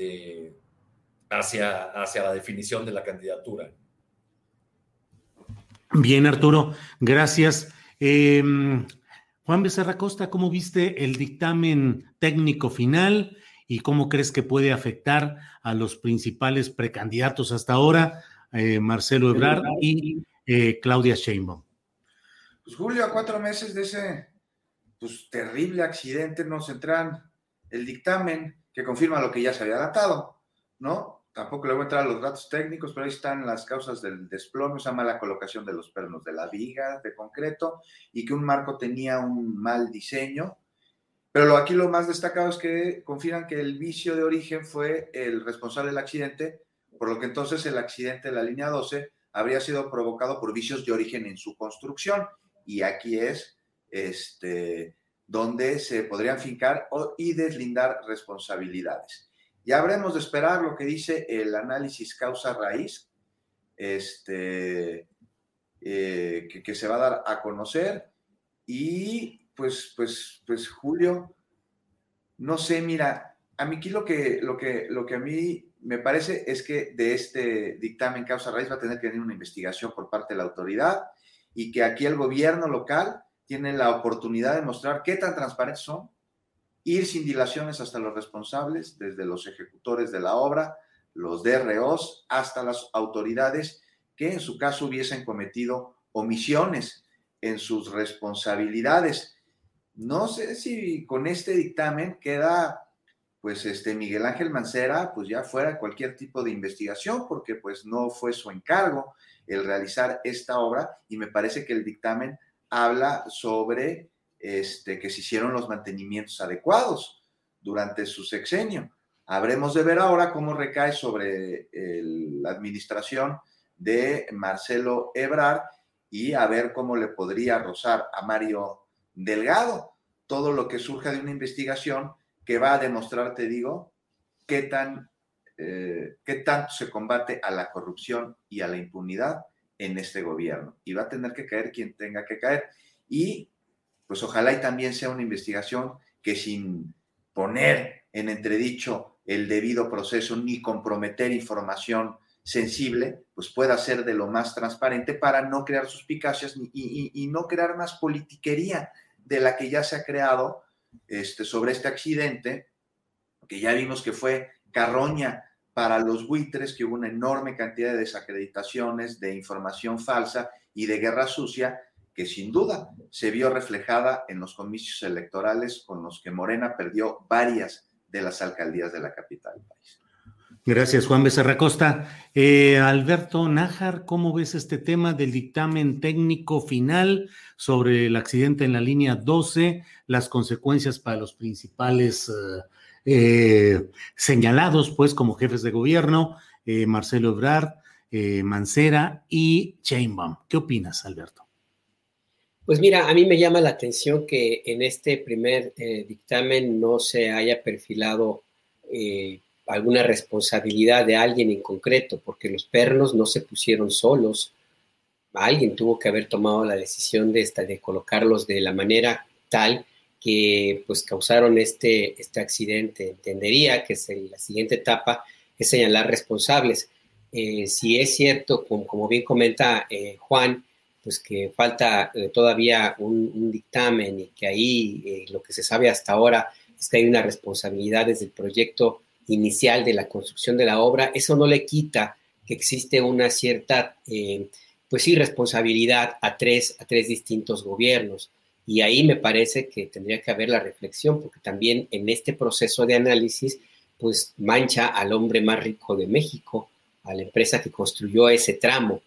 de, hacia, hacia la definición de la candidatura. Bien, Arturo, gracias. Em, Juan Becerra Costa, ¿cómo viste el dictamen técnico final y cómo crees que puede afectar a los principales precandidatos hasta ahora, eh, Marcelo Ebrard y eh, Claudia Sheinbaum? Pues Julio, a cuatro meses de ese pues, terrible accidente nos entran el dictamen que confirma lo que ya se había datado, ¿no? tampoco le voy a entrar a los datos técnicos, pero ahí están las causas del desplome, esa mala colocación de los pernos de la viga de concreto y que un marco tenía un mal diseño. Pero lo, aquí lo más destacado es que confirman que el vicio de origen fue el responsable del accidente, por lo que entonces el accidente de la línea 12 habría sido provocado por vicios de origen en su construcción. Y aquí es este, donde se podrían fincar y deslindar responsabilidades. Ya habremos de esperar lo que dice el análisis causa-raíz, este, eh, que, se va a dar a conocer. Y pues, pues, pues, Julio, no sé, mira, a mí aquí lo que, lo que, lo que a mí me parece es que de este dictamen causa-raíz va a tener que venir una investigación por parte de la autoridad y que aquí el gobierno local tiene la oportunidad de mostrar qué tan transparentes son, ir sin dilaciones hasta los responsables, desde los ejecutores de la obra, los DROs, hasta las autoridades que en su caso hubiesen cometido omisiones en sus responsabilidades. No sé si con este dictamen queda, pues, este Miguel Ángel Mancera, pues ya fuera cualquier tipo de investigación, porque pues no fue su encargo el realizar esta obra y me parece que el dictamen habla sobre este, que se hicieron los mantenimientos adecuados durante su sexenio. Habremos de ver ahora cómo recae sobre la administración de Marcelo Ebrard y a ver cómo le podría rozar a Mario Delgado todo lo que surja de una investigación que va a demostrar, te digo, qué tan eh, qué tanto se combate a la corrupción y a la impunidad en este gobierno. Y va a tener que caer quien tenga que caer. Y pues ojalá y también sea una investigación que sin poner en entredicho el debido proceso ni comprometer información sensible, pues pueda ser de lo más transparente para no crear suspicacias y, no crear más politiquería de la que ya se ha creado este, sobre este accidente, que ya vimos que fue carroña para los buitres, que hubo una enorme cantidad de desacreditaciones, de información falsa y de guerra sucia, que sin duda se vio reflejada en los comicios electorales con los que Morena perdió varias de las alcaldías de la capital del país. Gracias, Juan Becerra Costa. Eh, Alberto Nájar, ¿cómo ves este tema del dictamen técnico final sobre el accidente en la línea 12, las consecuencias para los principales eh, eh, señalados, pues, como jefes de gobierno, Marcelo Ebrard, Mancera y Chainbaum? ¿Qué opinas, Alberto? Pues mira, a mí me llama la atención que en este primer eh, dictamen no se haya perfilado eh, alguna responsabilidad de alguien en concreto, porque los pernos no se pusieron solos. Alguien tuvo que haber tomado la decisión de, esta, de colocarlos de la manera tal que pues causaron este, este accidente. Entendería que es la siguiente etapa es señalar responsables. Eh, si es cierto, como, como bien comenta Juan, pues que falta eh, todavía un, dictamen y que ahí eh, lo que se sabe hasta ahora es que hay una responsabilidad desde el proyecto inicial de la construcción de la obra, eso no le quita que existe una cierta, eh, pues sí, responsabilidad a tres, a tres distintos gobiernos. Y ahí me parece que tendría que haber la reflexión, porque también en este proceso de análisis, pues mancha al hombre más rico de México, a la empresa que construyó ese tramo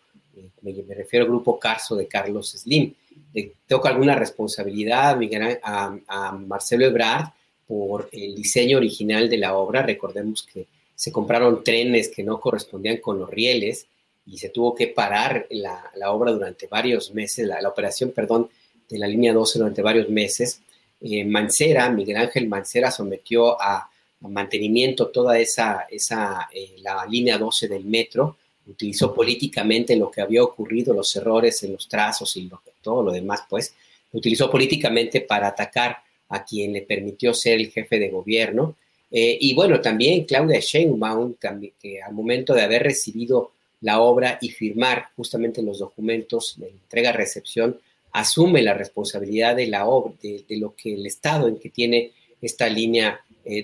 me, refiero al grupo Carso de Carlos Slim. Le toca alguna responsabilidad a, a, Marcelo Ebrard por el diseño original de la obra. Recordemos que se compraron trenes que no correspondían con los rieles y se tuvo que parar la, obra durante varios meses, la, operación, perdón, de la línea 12 durante varios meses. Eh, Mancera, Miguel Ángel Mancera sometió a, mantenimiento toda esa, esa eh, la línea 12 del metro, utilizó políticamente lo que había ocurrido, los errores en los trazos y todo lo demás, pues, utilizó políticamente para atacar a quien le permitió ser el jefe de gobierno. Eh, y bueno, también Claudia Sheinbaum, que al momento de haber recibido la obra y firmar justamente los documentos de entrega-recepción, asume la responsabilidad de la obra, de, lo que el estado en que tiene esta línea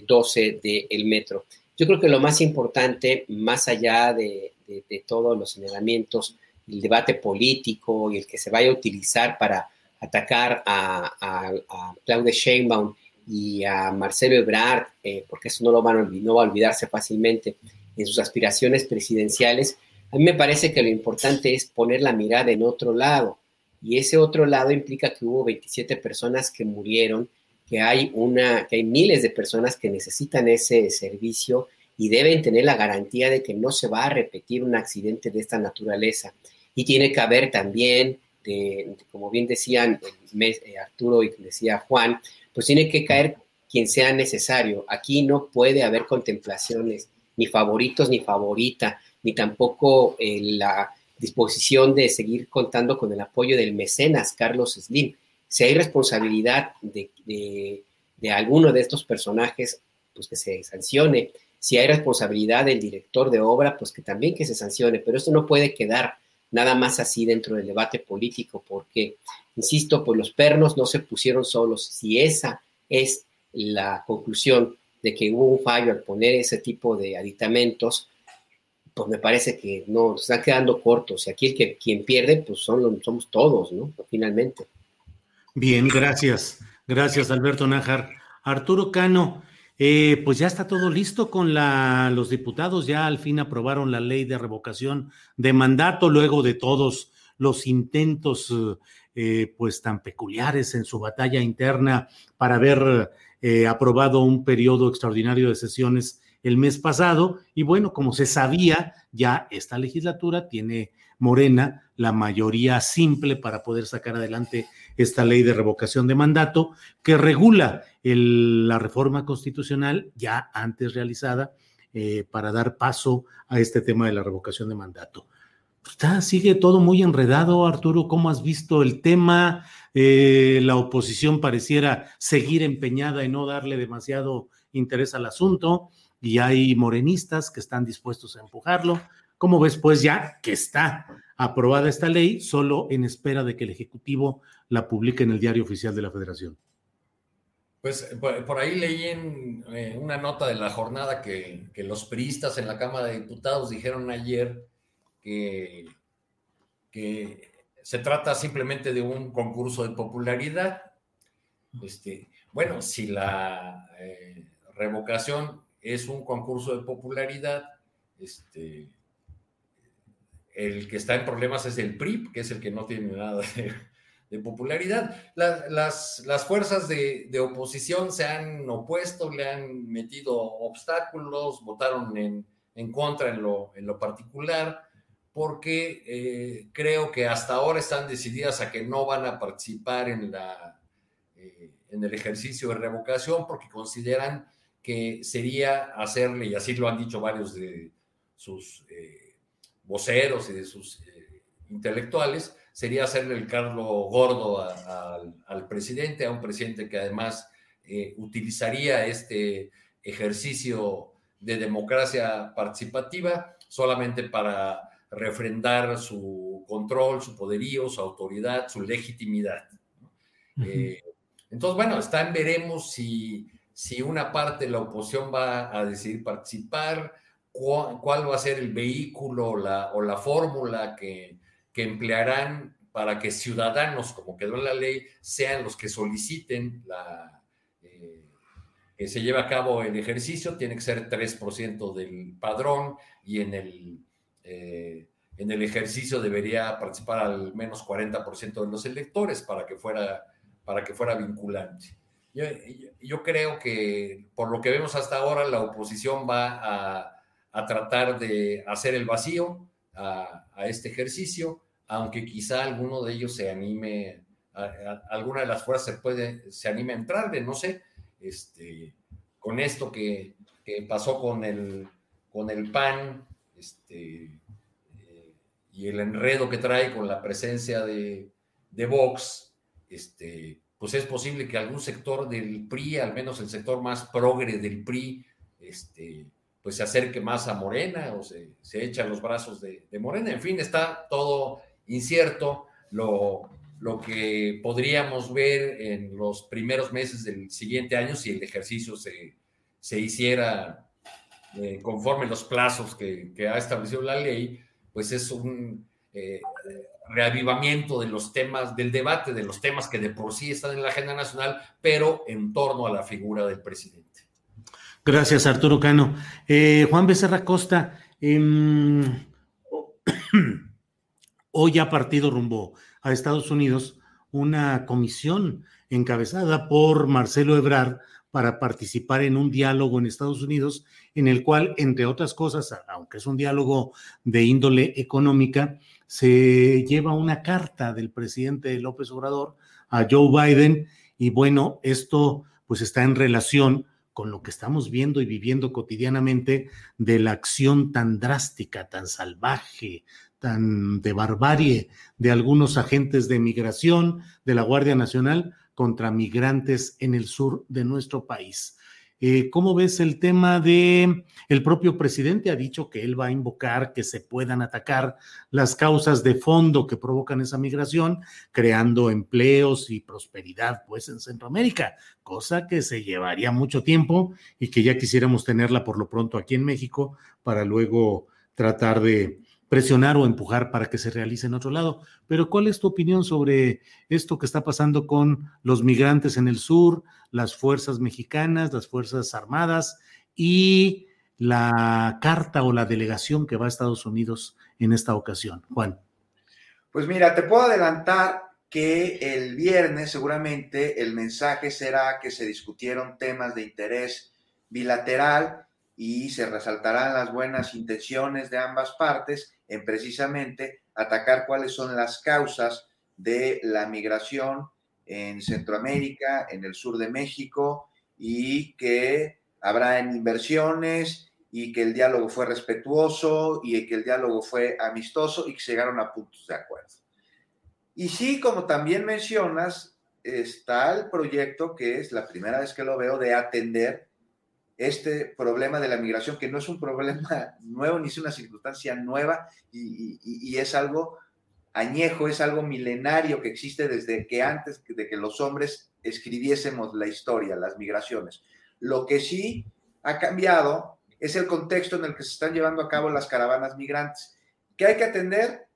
12 eh, del metro. Yo creo que lo más importante, más allá de, todos los señalamientos, el debate político y el que se vaya a utilizar para atacar a, a, Claudia Sheinbaum y a Marcelo Ebrard, eh, porque eso no, lo van a, no va a olvidarse fácilmente en sus aspiraciones presidenciales, a mí me parece que lo importante es poner la mirada en otro lado. Y ese otro lado implica que hubo 27 personas que murieron, que hay, una, que hay miles de personas que necesitan ese servicio y deben tener la garantía de que no se va a repetir un accidente de esta naturaleza. Y tiene que haber también, como bien decían eh, Arturo y decía Juan, pues tiene que caer quien sea necesario. Aquí no puede haber contemplaciones, ni favoritos ni favorita ni tampoco eh, la disposición de seguir contando con el apoyo del mecenas Carlos Slim. Si hay responsabilidad de, de, alguno de estos personajes, pues que se sancione. Si hay responsabilidad del director de obra, pues que también que se sancione. Pero esto no puede quedar nada más así dentro del debate político, porque, insisto, pues los pernos no se pusieron solos. Si esa es la conclusión de que hubo un fallo al poner ese tipo de aditamentos, pues me parece que no, se están quedando cortos. Y aquí el que quien pierde, pues son, somos todos, ¿no? Finalmente. Bien, gracias. Gracias, Alberto Nájar. Arturo Cano, eh, pues ya está todo listo con la, los diputados, ya al fin aprobaron la ley de revocación de mandato luego de todos los intentos eh, pues tan peculiares en su batalla interna para haber eh, aprobado un periodo extraordinario de sesiones el mes pasado. Y bueno, como se sabía, ya esta legislatura tiene Morena la mayoría simple para poder sacar adelante esta ley de revocación de mandato que regula la reforma constitucional ya antes realizada eh, para dar paso a este tema de la revocación de mandato. Está, sigue todo muy enredado, Arturo. ¿Cómo has visto el tema? Eh, la oposición pareciera seguir empeñada en no darle demasiado interés al asunto y hay morenistas que están dispuestos a empujarlo. ¿Cómo ves, pues, ya que está aprobada esta ley, solo en espera de que el Ejecutivo la publique en el Diario Oficial de la Federación? Pues por, ahí leí en eh, una nota de la jornada que, los priistas en la Cámara de Diputados dijeron ayer que, que se trata simplemente de un concurso de popularidad. Este, bueno, si la eh, revocación es un concurso de popularidad. Este, el que está en problemas es el PRI, que es el que no tiene nada de, popularidad. las, las, fuerzas de, oposición se han opuesto, le han metido obstáculos, votaron en, en contra en lo, en lo, particular, porque eh, creo que hasta ahora están decididas a que no van a participar en, la, eh, en el ejercicio de revocación porque consideran que sería hacerle, y así lo han dicho varios de sus eh, voceros y de sus eh, intelectuales, sería hacerle el cargo gordo al presidente, a un presidente que además eh, utilizaría este ejercicio de democracia participativa solamente para refrendar su control, su poderío, su autoridad, su legitimidad. entonces, bueno, están, veremos si si una parte de la oposición va a decidir participar, cuál, va a ser el vehículo o la fórmula que, emplearán para que ciudadanos, como quedó en la ley, sean los que soliciten eh, que se lleve a cabo el ejercicio. Tiene que ser 3% del padrón y en el, eh, en el ejercicio debería participar al menos 40% de los electores para que fuera, para que fuera vinculante. Yo, creo que por lo que vemos hasta ahora, la oposición va a, tratar de hacer el vacío a, este ejercicio, aunque quizá alguno de ellos se anime, alguna de las fuerzas se, puede, se anime a entrarle, no sé, este, con esto que, que pasó con el, con el PAN este, eh, y el enredo que trae con la presencia de, de Vox, este, pues es posible que algún sector del PRI, al menos el sector más progre del PRI, este, pues se acerque más a Morena o se, echa los brazos de, Morena. En fin, está todo incierto. Lo, lo que podríamos ver en los primeros meses del siguiente año si el ejercicio se, se hiciera eh, conforme los plazos que, que, ha establecido la ley, pues es un eh, reavivamiento de los temas, del debate de los temas que de por sí están en la agenda nacional, pero en torno a la figura del presidente. Gracias, Arturo Cano. Eh, Juan Becerra Costa, eh, [CLEARS THROAT] hoy ha partido rumbo a Estados Unidos una comisión encabezada por Marcelo Ebrard para participar en un diálogo en Estados Unidos en el cual, entre otras cosas, aunque es un diálogo de índole económica, se lleva una carta del presidente López Obrador a Joe Biden y bueno, esto pues está en relación con lo que estamos viendo y viviendo cotidianamente de la acción tan drástica, tan salvaje, tan de barbarie de algunos agentes de migración de la Guardia Nacional contra migrantes en el sur de nuestro país. Eh, ¿Cómo ves el tema de el propio presidente ha dicho que él va a invocar que se puedan atacar las causas de fondo que provocan esa migración, creando empleos y prosperidad pues en Centroamérica, cosa que se llevaría mucho tiempo y que ya quisiéramos tenerla por lo pronto aquí en México para luego tratar de presionar o empujar para que se realice en otro lado. Pero ¿cuál es tu opinión sobre esto que está pasando con los migrantes en el sur, las fuerzas mexicanas, las fuerzas armadas y la carta o la delegación que va a Estados Unidos en esta ocasión? Juan. Pues mira, te puedo adelantar que el viernes seguramente el mensaje será que se discutieron temas de interés bilateral y se resaltarán las buenas intenciones de ambas partes en precisamente atacar cuáles son las causas de la migración en Centroamérica, en el sur de México, y que habrá inversiones y que el diálogo fue respetuoso y que el diálogo fue amistoso y que llegaron a puntos de acuerdo. Y sí, como también mencionas, está el proyecto que es la primera vez que lo veo de atender este problema de la migración, que no es un problema [LAUGHS] nuevo ni es una circunstancia nueva y, es algo añejo, es algo milenario que existe desde que antes de que los hombres escribiésemos la historia, las migraciones. Lo que sí ha cambiado es el contexto en el que se están llevando a cabo las caravanas migrantes, que hay que atender,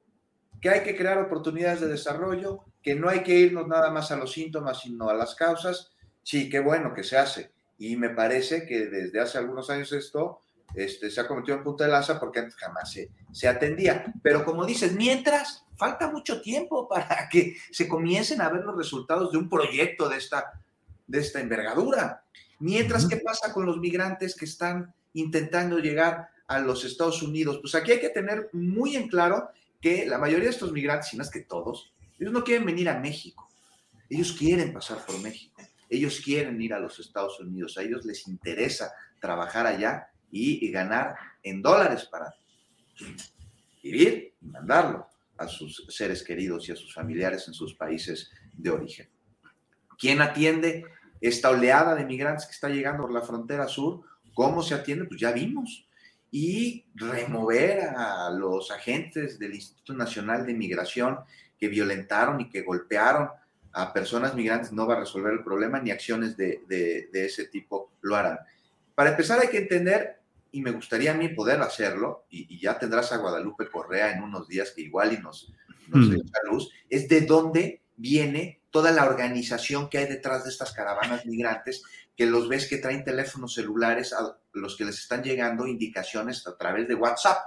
que hay que crear oportunidades de desarrollo, que no hay que irnos nada más a los síntomas, sino a las causas. Sí, qué bueno que se hace y me parece que desde hace algunos años esto este, se ha convertido en punto de lanza porque antes jamás se, se atendía. Pero como dices, mientras, falta mucho tiempo [LAUGHS] para que se comiencen a ver los resultados de un proyecto de esta, de esta envergadura. Mientras, ¿qué pasa con los migrantes que están intentando llegar a los Estados Unidos? Pues aquí hay que tener muy en claro que la mayoría de estos migrantes, si no es que todos, ellos no quieren venir a México, ellos quieren pasar por México. Ellos quieren ir a los Estados Unidos, a ellos les interesa trabajar allá y, ganar en dólares para vivir y mandarlo a sus seres queridos y a sus familiares en sus países de origen. ¿Quién atiende esta oleada de migrantes que está llegando por la frontera sur? ¿Cómo se atiende? Pues ya vimos. Y remover a los agentes del Instituto Nacional de Migración que violentaron y que golpearon a personas migrantes no va a resolver el problema, ni acciones de, ese tipo lo harán. Para empezar hay que entender, y me gustaría a mí poder hacerlo, y, ya tendrás a Guadalupe Correa en unos días que igual y nos, nos mm. echa luz, es de dónde viene toda la organización que hay detrás de estas caravanas migrantes, que los ves que traen teléfonos celulares a los que les están llegando indicaciones a través de WhatsApp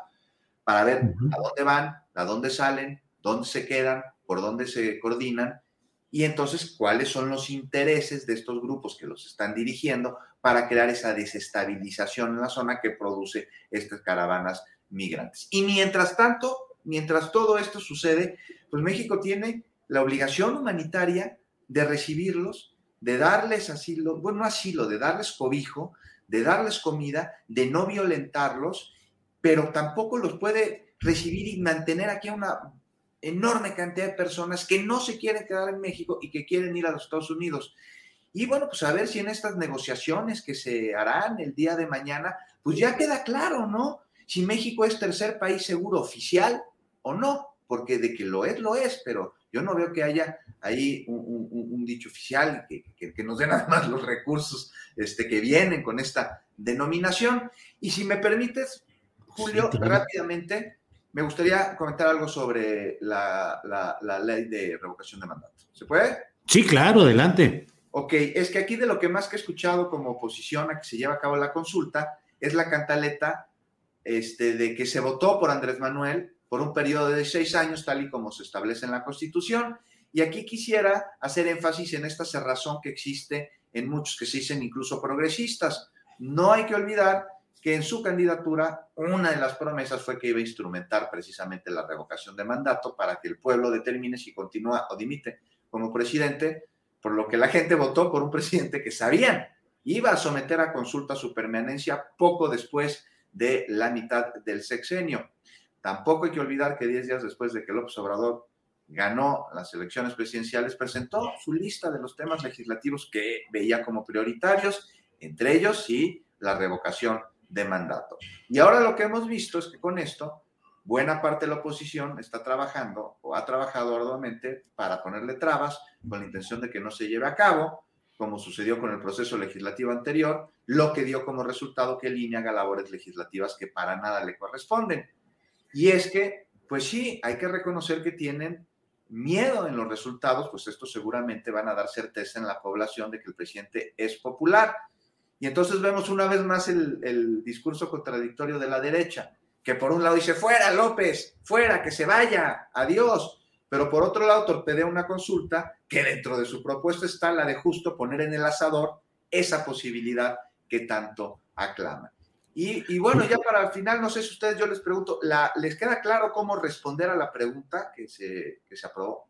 para ver a dónde van, a dónde salen, dónde se quedan, por dónde se coordinan y entonces cuáles son los intereses de estos grupos que los están dirigiendo para crear esa desestabilización en la zona que produce estas caravanas migrantes. Y mientras tanto, mientras todo esto sucede, pues México tiene la obligación humanitaria de recibirlos, de darles asilo, bueno, no asilo, de darles cobijo, de darles comida, de no violentarlos, pero tampoco los puede recibir y mantener aquí una enorme cantidad de personas que no se quieren quedar en México y que quieren ir a los Estados Unidos. Y bueno, pues a ver si en estas negociaciones que se harán el día de mañana, pues ya queda claro, ¿no? Si México es tercer país seguro oficial o no, porque de que lo es, lo es, pero yo no veo que haya ahí un, dicho oficial que, que, nos den [LAUGHS] además los recursos este, que vienen con esta denominación. Y si me permites, Julio, rápidamente, me gustaría comentar algo sobre la, la, ley de revocación de mandato. ¿Se puede? Sí, claro, adelante. Ok, es que aquí de lo que más que he escuchado como oposición a que se lleve a cabo la consulta es la cantaleta este, de que se votó por Andrés Manuel por un periodo de seis años, tal y como se establece en la Constitución. Y aquí quisiera hacer énfasis en esta cerrazón que existe en muchos que se dicen incluso progresistas. No hay que olvidar que en su candidatura una de las promesas fue que iba a instrumentar precisamente la revocación de mandato para que el pueblo determine si continúa o dimite como presidente, por lo que la gente votó por un presidente que sabían iba a someter a consulta su permanencia poco después de la mitad del sexenio. Tampoco hay que olvidar que diez días después de que López Obrador ganó las elecciones presidenciales, presentó su lista de los temas legislativos que veía como prioritarios, entre ellos sí la revocación de mandato. Y ahora lo que hemos visto es que con esto, buena parte de la oposición está trabajando o ha trabajado arduamente para ponerle trabas con la intención de que no se lleve a cabo, como sucedió con el proceso legislativo anterior, lo que dio como resultado que el INE haga labores legislativas que para nada le corresponden. Y es que, pues sí, hay que reconocer que tienen miedo en los resultados, pues esto seguramente van a dar certeza en la población de que el presidente es popular. Y entonces vemos una vez más el, discurso contradictorio de la derecha, que por un lado dice, fuera López, fuera, que se vaya, adiós, pero por otro lado torpedea una consulta que dentro de su propuesta está la de justo poner en el asador esa posibilidad que tanto aclama. Y, bueno, ya para el final, no sé si ustedes, yo les pregunto, ¿les queda claro cómo responder a la pregunta que se, que se aprobó?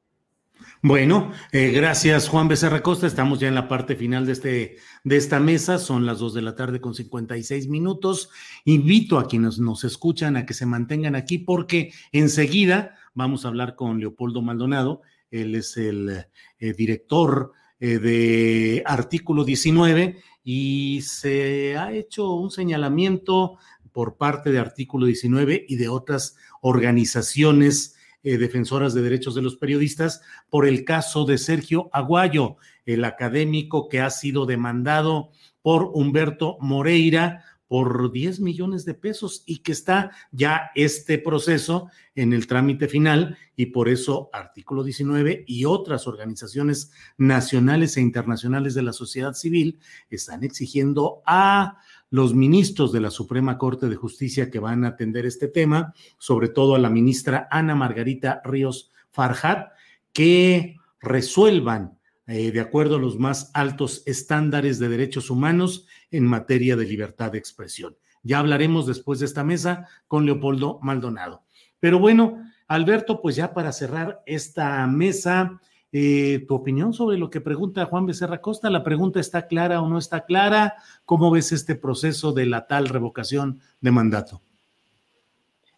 Bueno, eh, gracias Juan Becerra Costa. Estamos ya en la parte final de, este, de esta mesa. Son las dos de la tarde con 56 minutos. Invito a quienes nos escuchan a que se mantengan aquí porque enseguida vamos a hablar con Leopoldo Maldonado. Él es el eh, director eh, de Artículo 19 y se ha hecho un señalamiento por parte de Artículo 19 y de otras organizaciones eh, defensoras de derechos de los periodistas por el caso de Sergio Aguayo, el académico que ha sido demandado por Humberto Moreira por 10 millones de pesos y que está ya este proceso en el trámite final y por eso artículo 19 y otras organizaciones nacionales e internacionales de la sociedad civil están exigiendo a los ministros de la Suprema Corte de Justicia que van a atender este tema, sobre todo a la ministra Ana Margarita Ríos Farjat, que resuelvan eh, de acuerdo a los más altos estándares de derechos humanos en materia de libertad de expresión. Ya hablaremos después de esta mesa con Leopoldo Maldonado. Pero bueno, Alberto, pues ya para cerrar esta mesa, eh, tu opinión sobre lo que pregunta Juan Becerra Costa. ¿La pregunta está clara o no está clara? ¿Cómo ves este proceso de la tal revocación de mandato?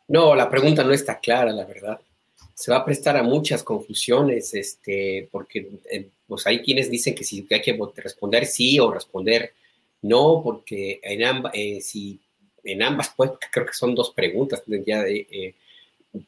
No, la pregunta no está clara, la verdad. Se va a prestar a muchas confusiones, este, porque eh, pues hay quienes dicen que, si, hay que responder sí o responder no, porque en ambas, eh, si en ambas, [LAUGHS] pues creo que son dos preguntas, ya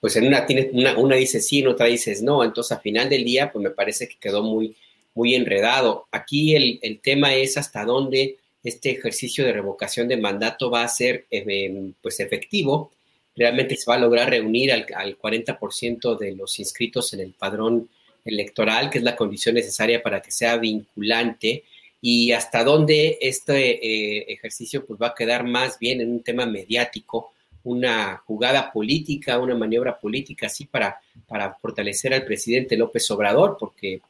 pues en una, tienes una, una dice sí, en otra dices no, entonces al final del día, pues me parece que quedó muy, muy enredado. Aquí el, el tema es hasta dónde este ejercicio de revocación de mandato va a ser em, pues efectivo. Realmente se va a lograr reunir al, al 40% de los inscritos en el padrón electoral, que es la condición necesaria para que sea vinculante, y hasta dónde este eh, ejercicio pues va a quedar más bien en un tema mediático, una jugada política, una maniobra política así para, para fortalecer al presidente López Obrador, porque,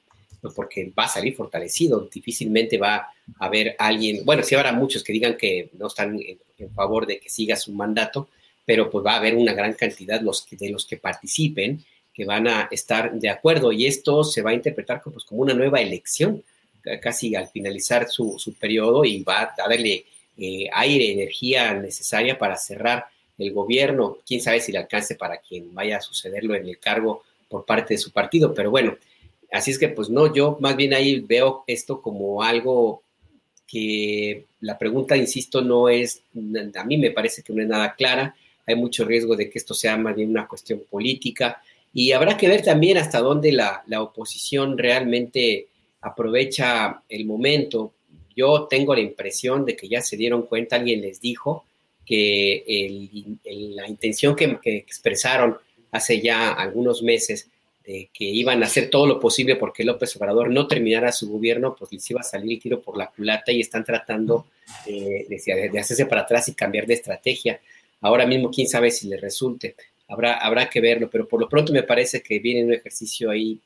pues, porque va a salir fortalecido, difícilmente va a haber alguien, bueno, sí habrá muchos que digan que no están en, favor de que siga su mandato, pero pues va a haber una gran cantidad los que, de los que participen que van a estar de acuerdo. Y esto se va a interpretar como, pues, como una nueva elección, casi al finalizar su, su periodo y va a darle eh, aire, energía necesaria para cerrar el gobierno. Quién sabe si le alcance para quien vaya a sucederlo en el cargo por parte de su partido, pero bueno, así es que pues no, yo más bien ahí veo esto como algo que la pregunta, insisto, no es, a mí me parece que no es nada clara, hay mucho riesgo de que esto sea más bien una cuestión política y habrá que ver también hasta dónde la, la oposición realmente aprovecha el momento. Yo tengo la impresión de que ya se dieron cuenta, alguien les dijo que la intención que, expresaron hace ya algunos meses de que iban a hacer todo lo posible porque López Obrador no terminara su gobierno, pues les iba a salir el tiro por la culata y están tratando de, de, hacerse para atrás y cambiar de estrategia. Ahora mismo, quién sabe si les resulte. Habrá, habrá que verlo, pero por lo pronto me parece que viene un ejercicio ahí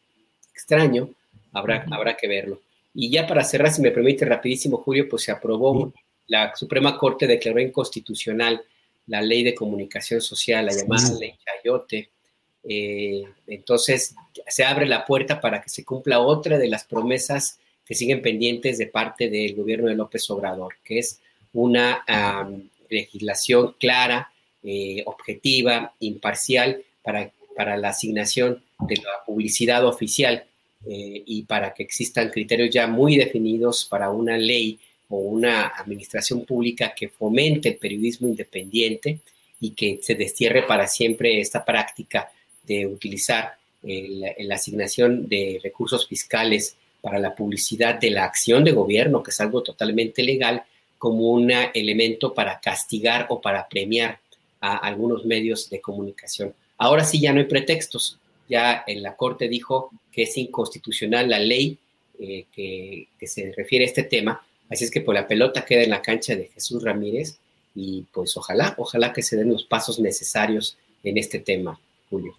extraño habrá, habrá que verlo. Y ya para cerrar, si me permite rapidísimo, Julio, pues se aprobó, la Suprema Corte declaró inconstitucional la ley de comunicación social, la llamada ley Chayote. Eh, entonces, se abre la puerta para que se cumpla otra de las promesas que siguen pendientes de parte del gobierno de López Obrador, que es una legislación clara, eh, objetiva, imparcial para, para la asignación de la publicidad oficial eh, y para que existan criterios ya muy definidos para una ley o una administración pública que fomente el periodismo independiente y que se destierre para siempre esta práctica de utilizar la asignación de recursos fiscales para la publicidad de la acción de gobierno, que es algo totalmente legal, como un elemento para castigar o para premiar a algunos medios de comunicación. Ahora sí ya no hay pretextos ya en la Corte dijo que es inconstitucional la ley eh, que, se refiere a este tema. Así es que pues la pelota queda en la cancha de Jesús Ramírez y pues ojalá, ojalá que se den los pasos necesarios en este tema, Julio.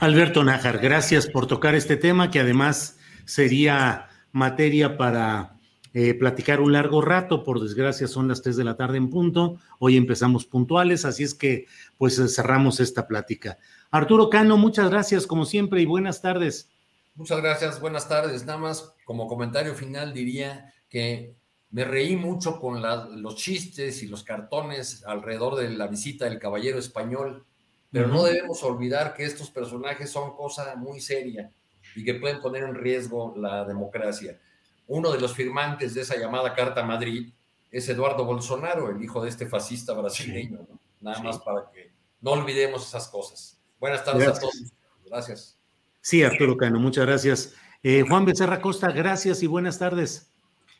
Alberto Nájar, gracias por tocar este tema que además sería materia para eh, platicar un largo rato. Por desgracia son las 3 de la tarde en punto. Hoy empezamos puntuales, así es que pues cerramos esta plática. Arturo Cano, muchas gracias como siempre y buenas tardes. Muchas gracias, buenas tardes. Nada más como comentario final diría que me reí mucho con los chistes y los cartones alrededor de la visita del caballero español, pero no debemos olvidar que estos personajes son cosa muy seria y que pueden poner en riesgo la democracia. Uno de los firmantes de esa llamada Carta Madrid es Eduardo Bolsonaro, el hijo de este fascista brasileño. Nada más para que no olvidemos esas cosas. Buenas tardes a todos. Gracias. Sí, Arturo Cano, muchas gracias. Eh, Juan Becerra Costa, gracias y buenas tardes.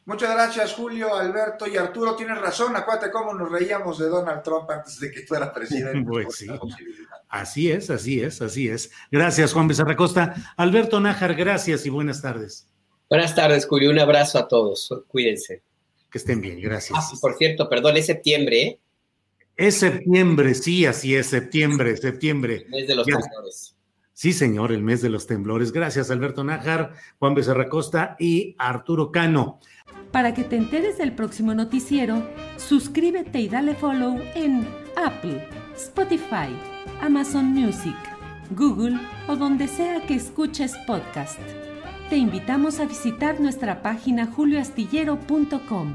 Muchas gracias, Julio, Alberto y Arturo. Tienes razón, acuérdate cómo nos reíamos de Donald Trump antes de que fuera presidente. [LAUGHS] Pues sí. Así es, así es, así es. Gracias, Juan Becerra Costa. Alberto Nájar, gracias y buenas tardes. Buenas tardes, Julio. Un abrazo a todos. Cuídense. Que estén bien, gracias. Ah, por cierto, perdón, es septiembre, ¿eh? Es septiembre, sí, así es, septiembre, septiembre. El mes de los temblores. Sí, señor, el mes de los temblores. Gracias, Alberto Nájar, Juan Becerra Costa y Arturo Cano. Para que te enteres del próximo noticiero, suscríbete y dale follow en Apple, Spotify, Amazon Music, Google o donde sea que escuches podcast. Te invitamos a visitar nuestra página julioastillero.com.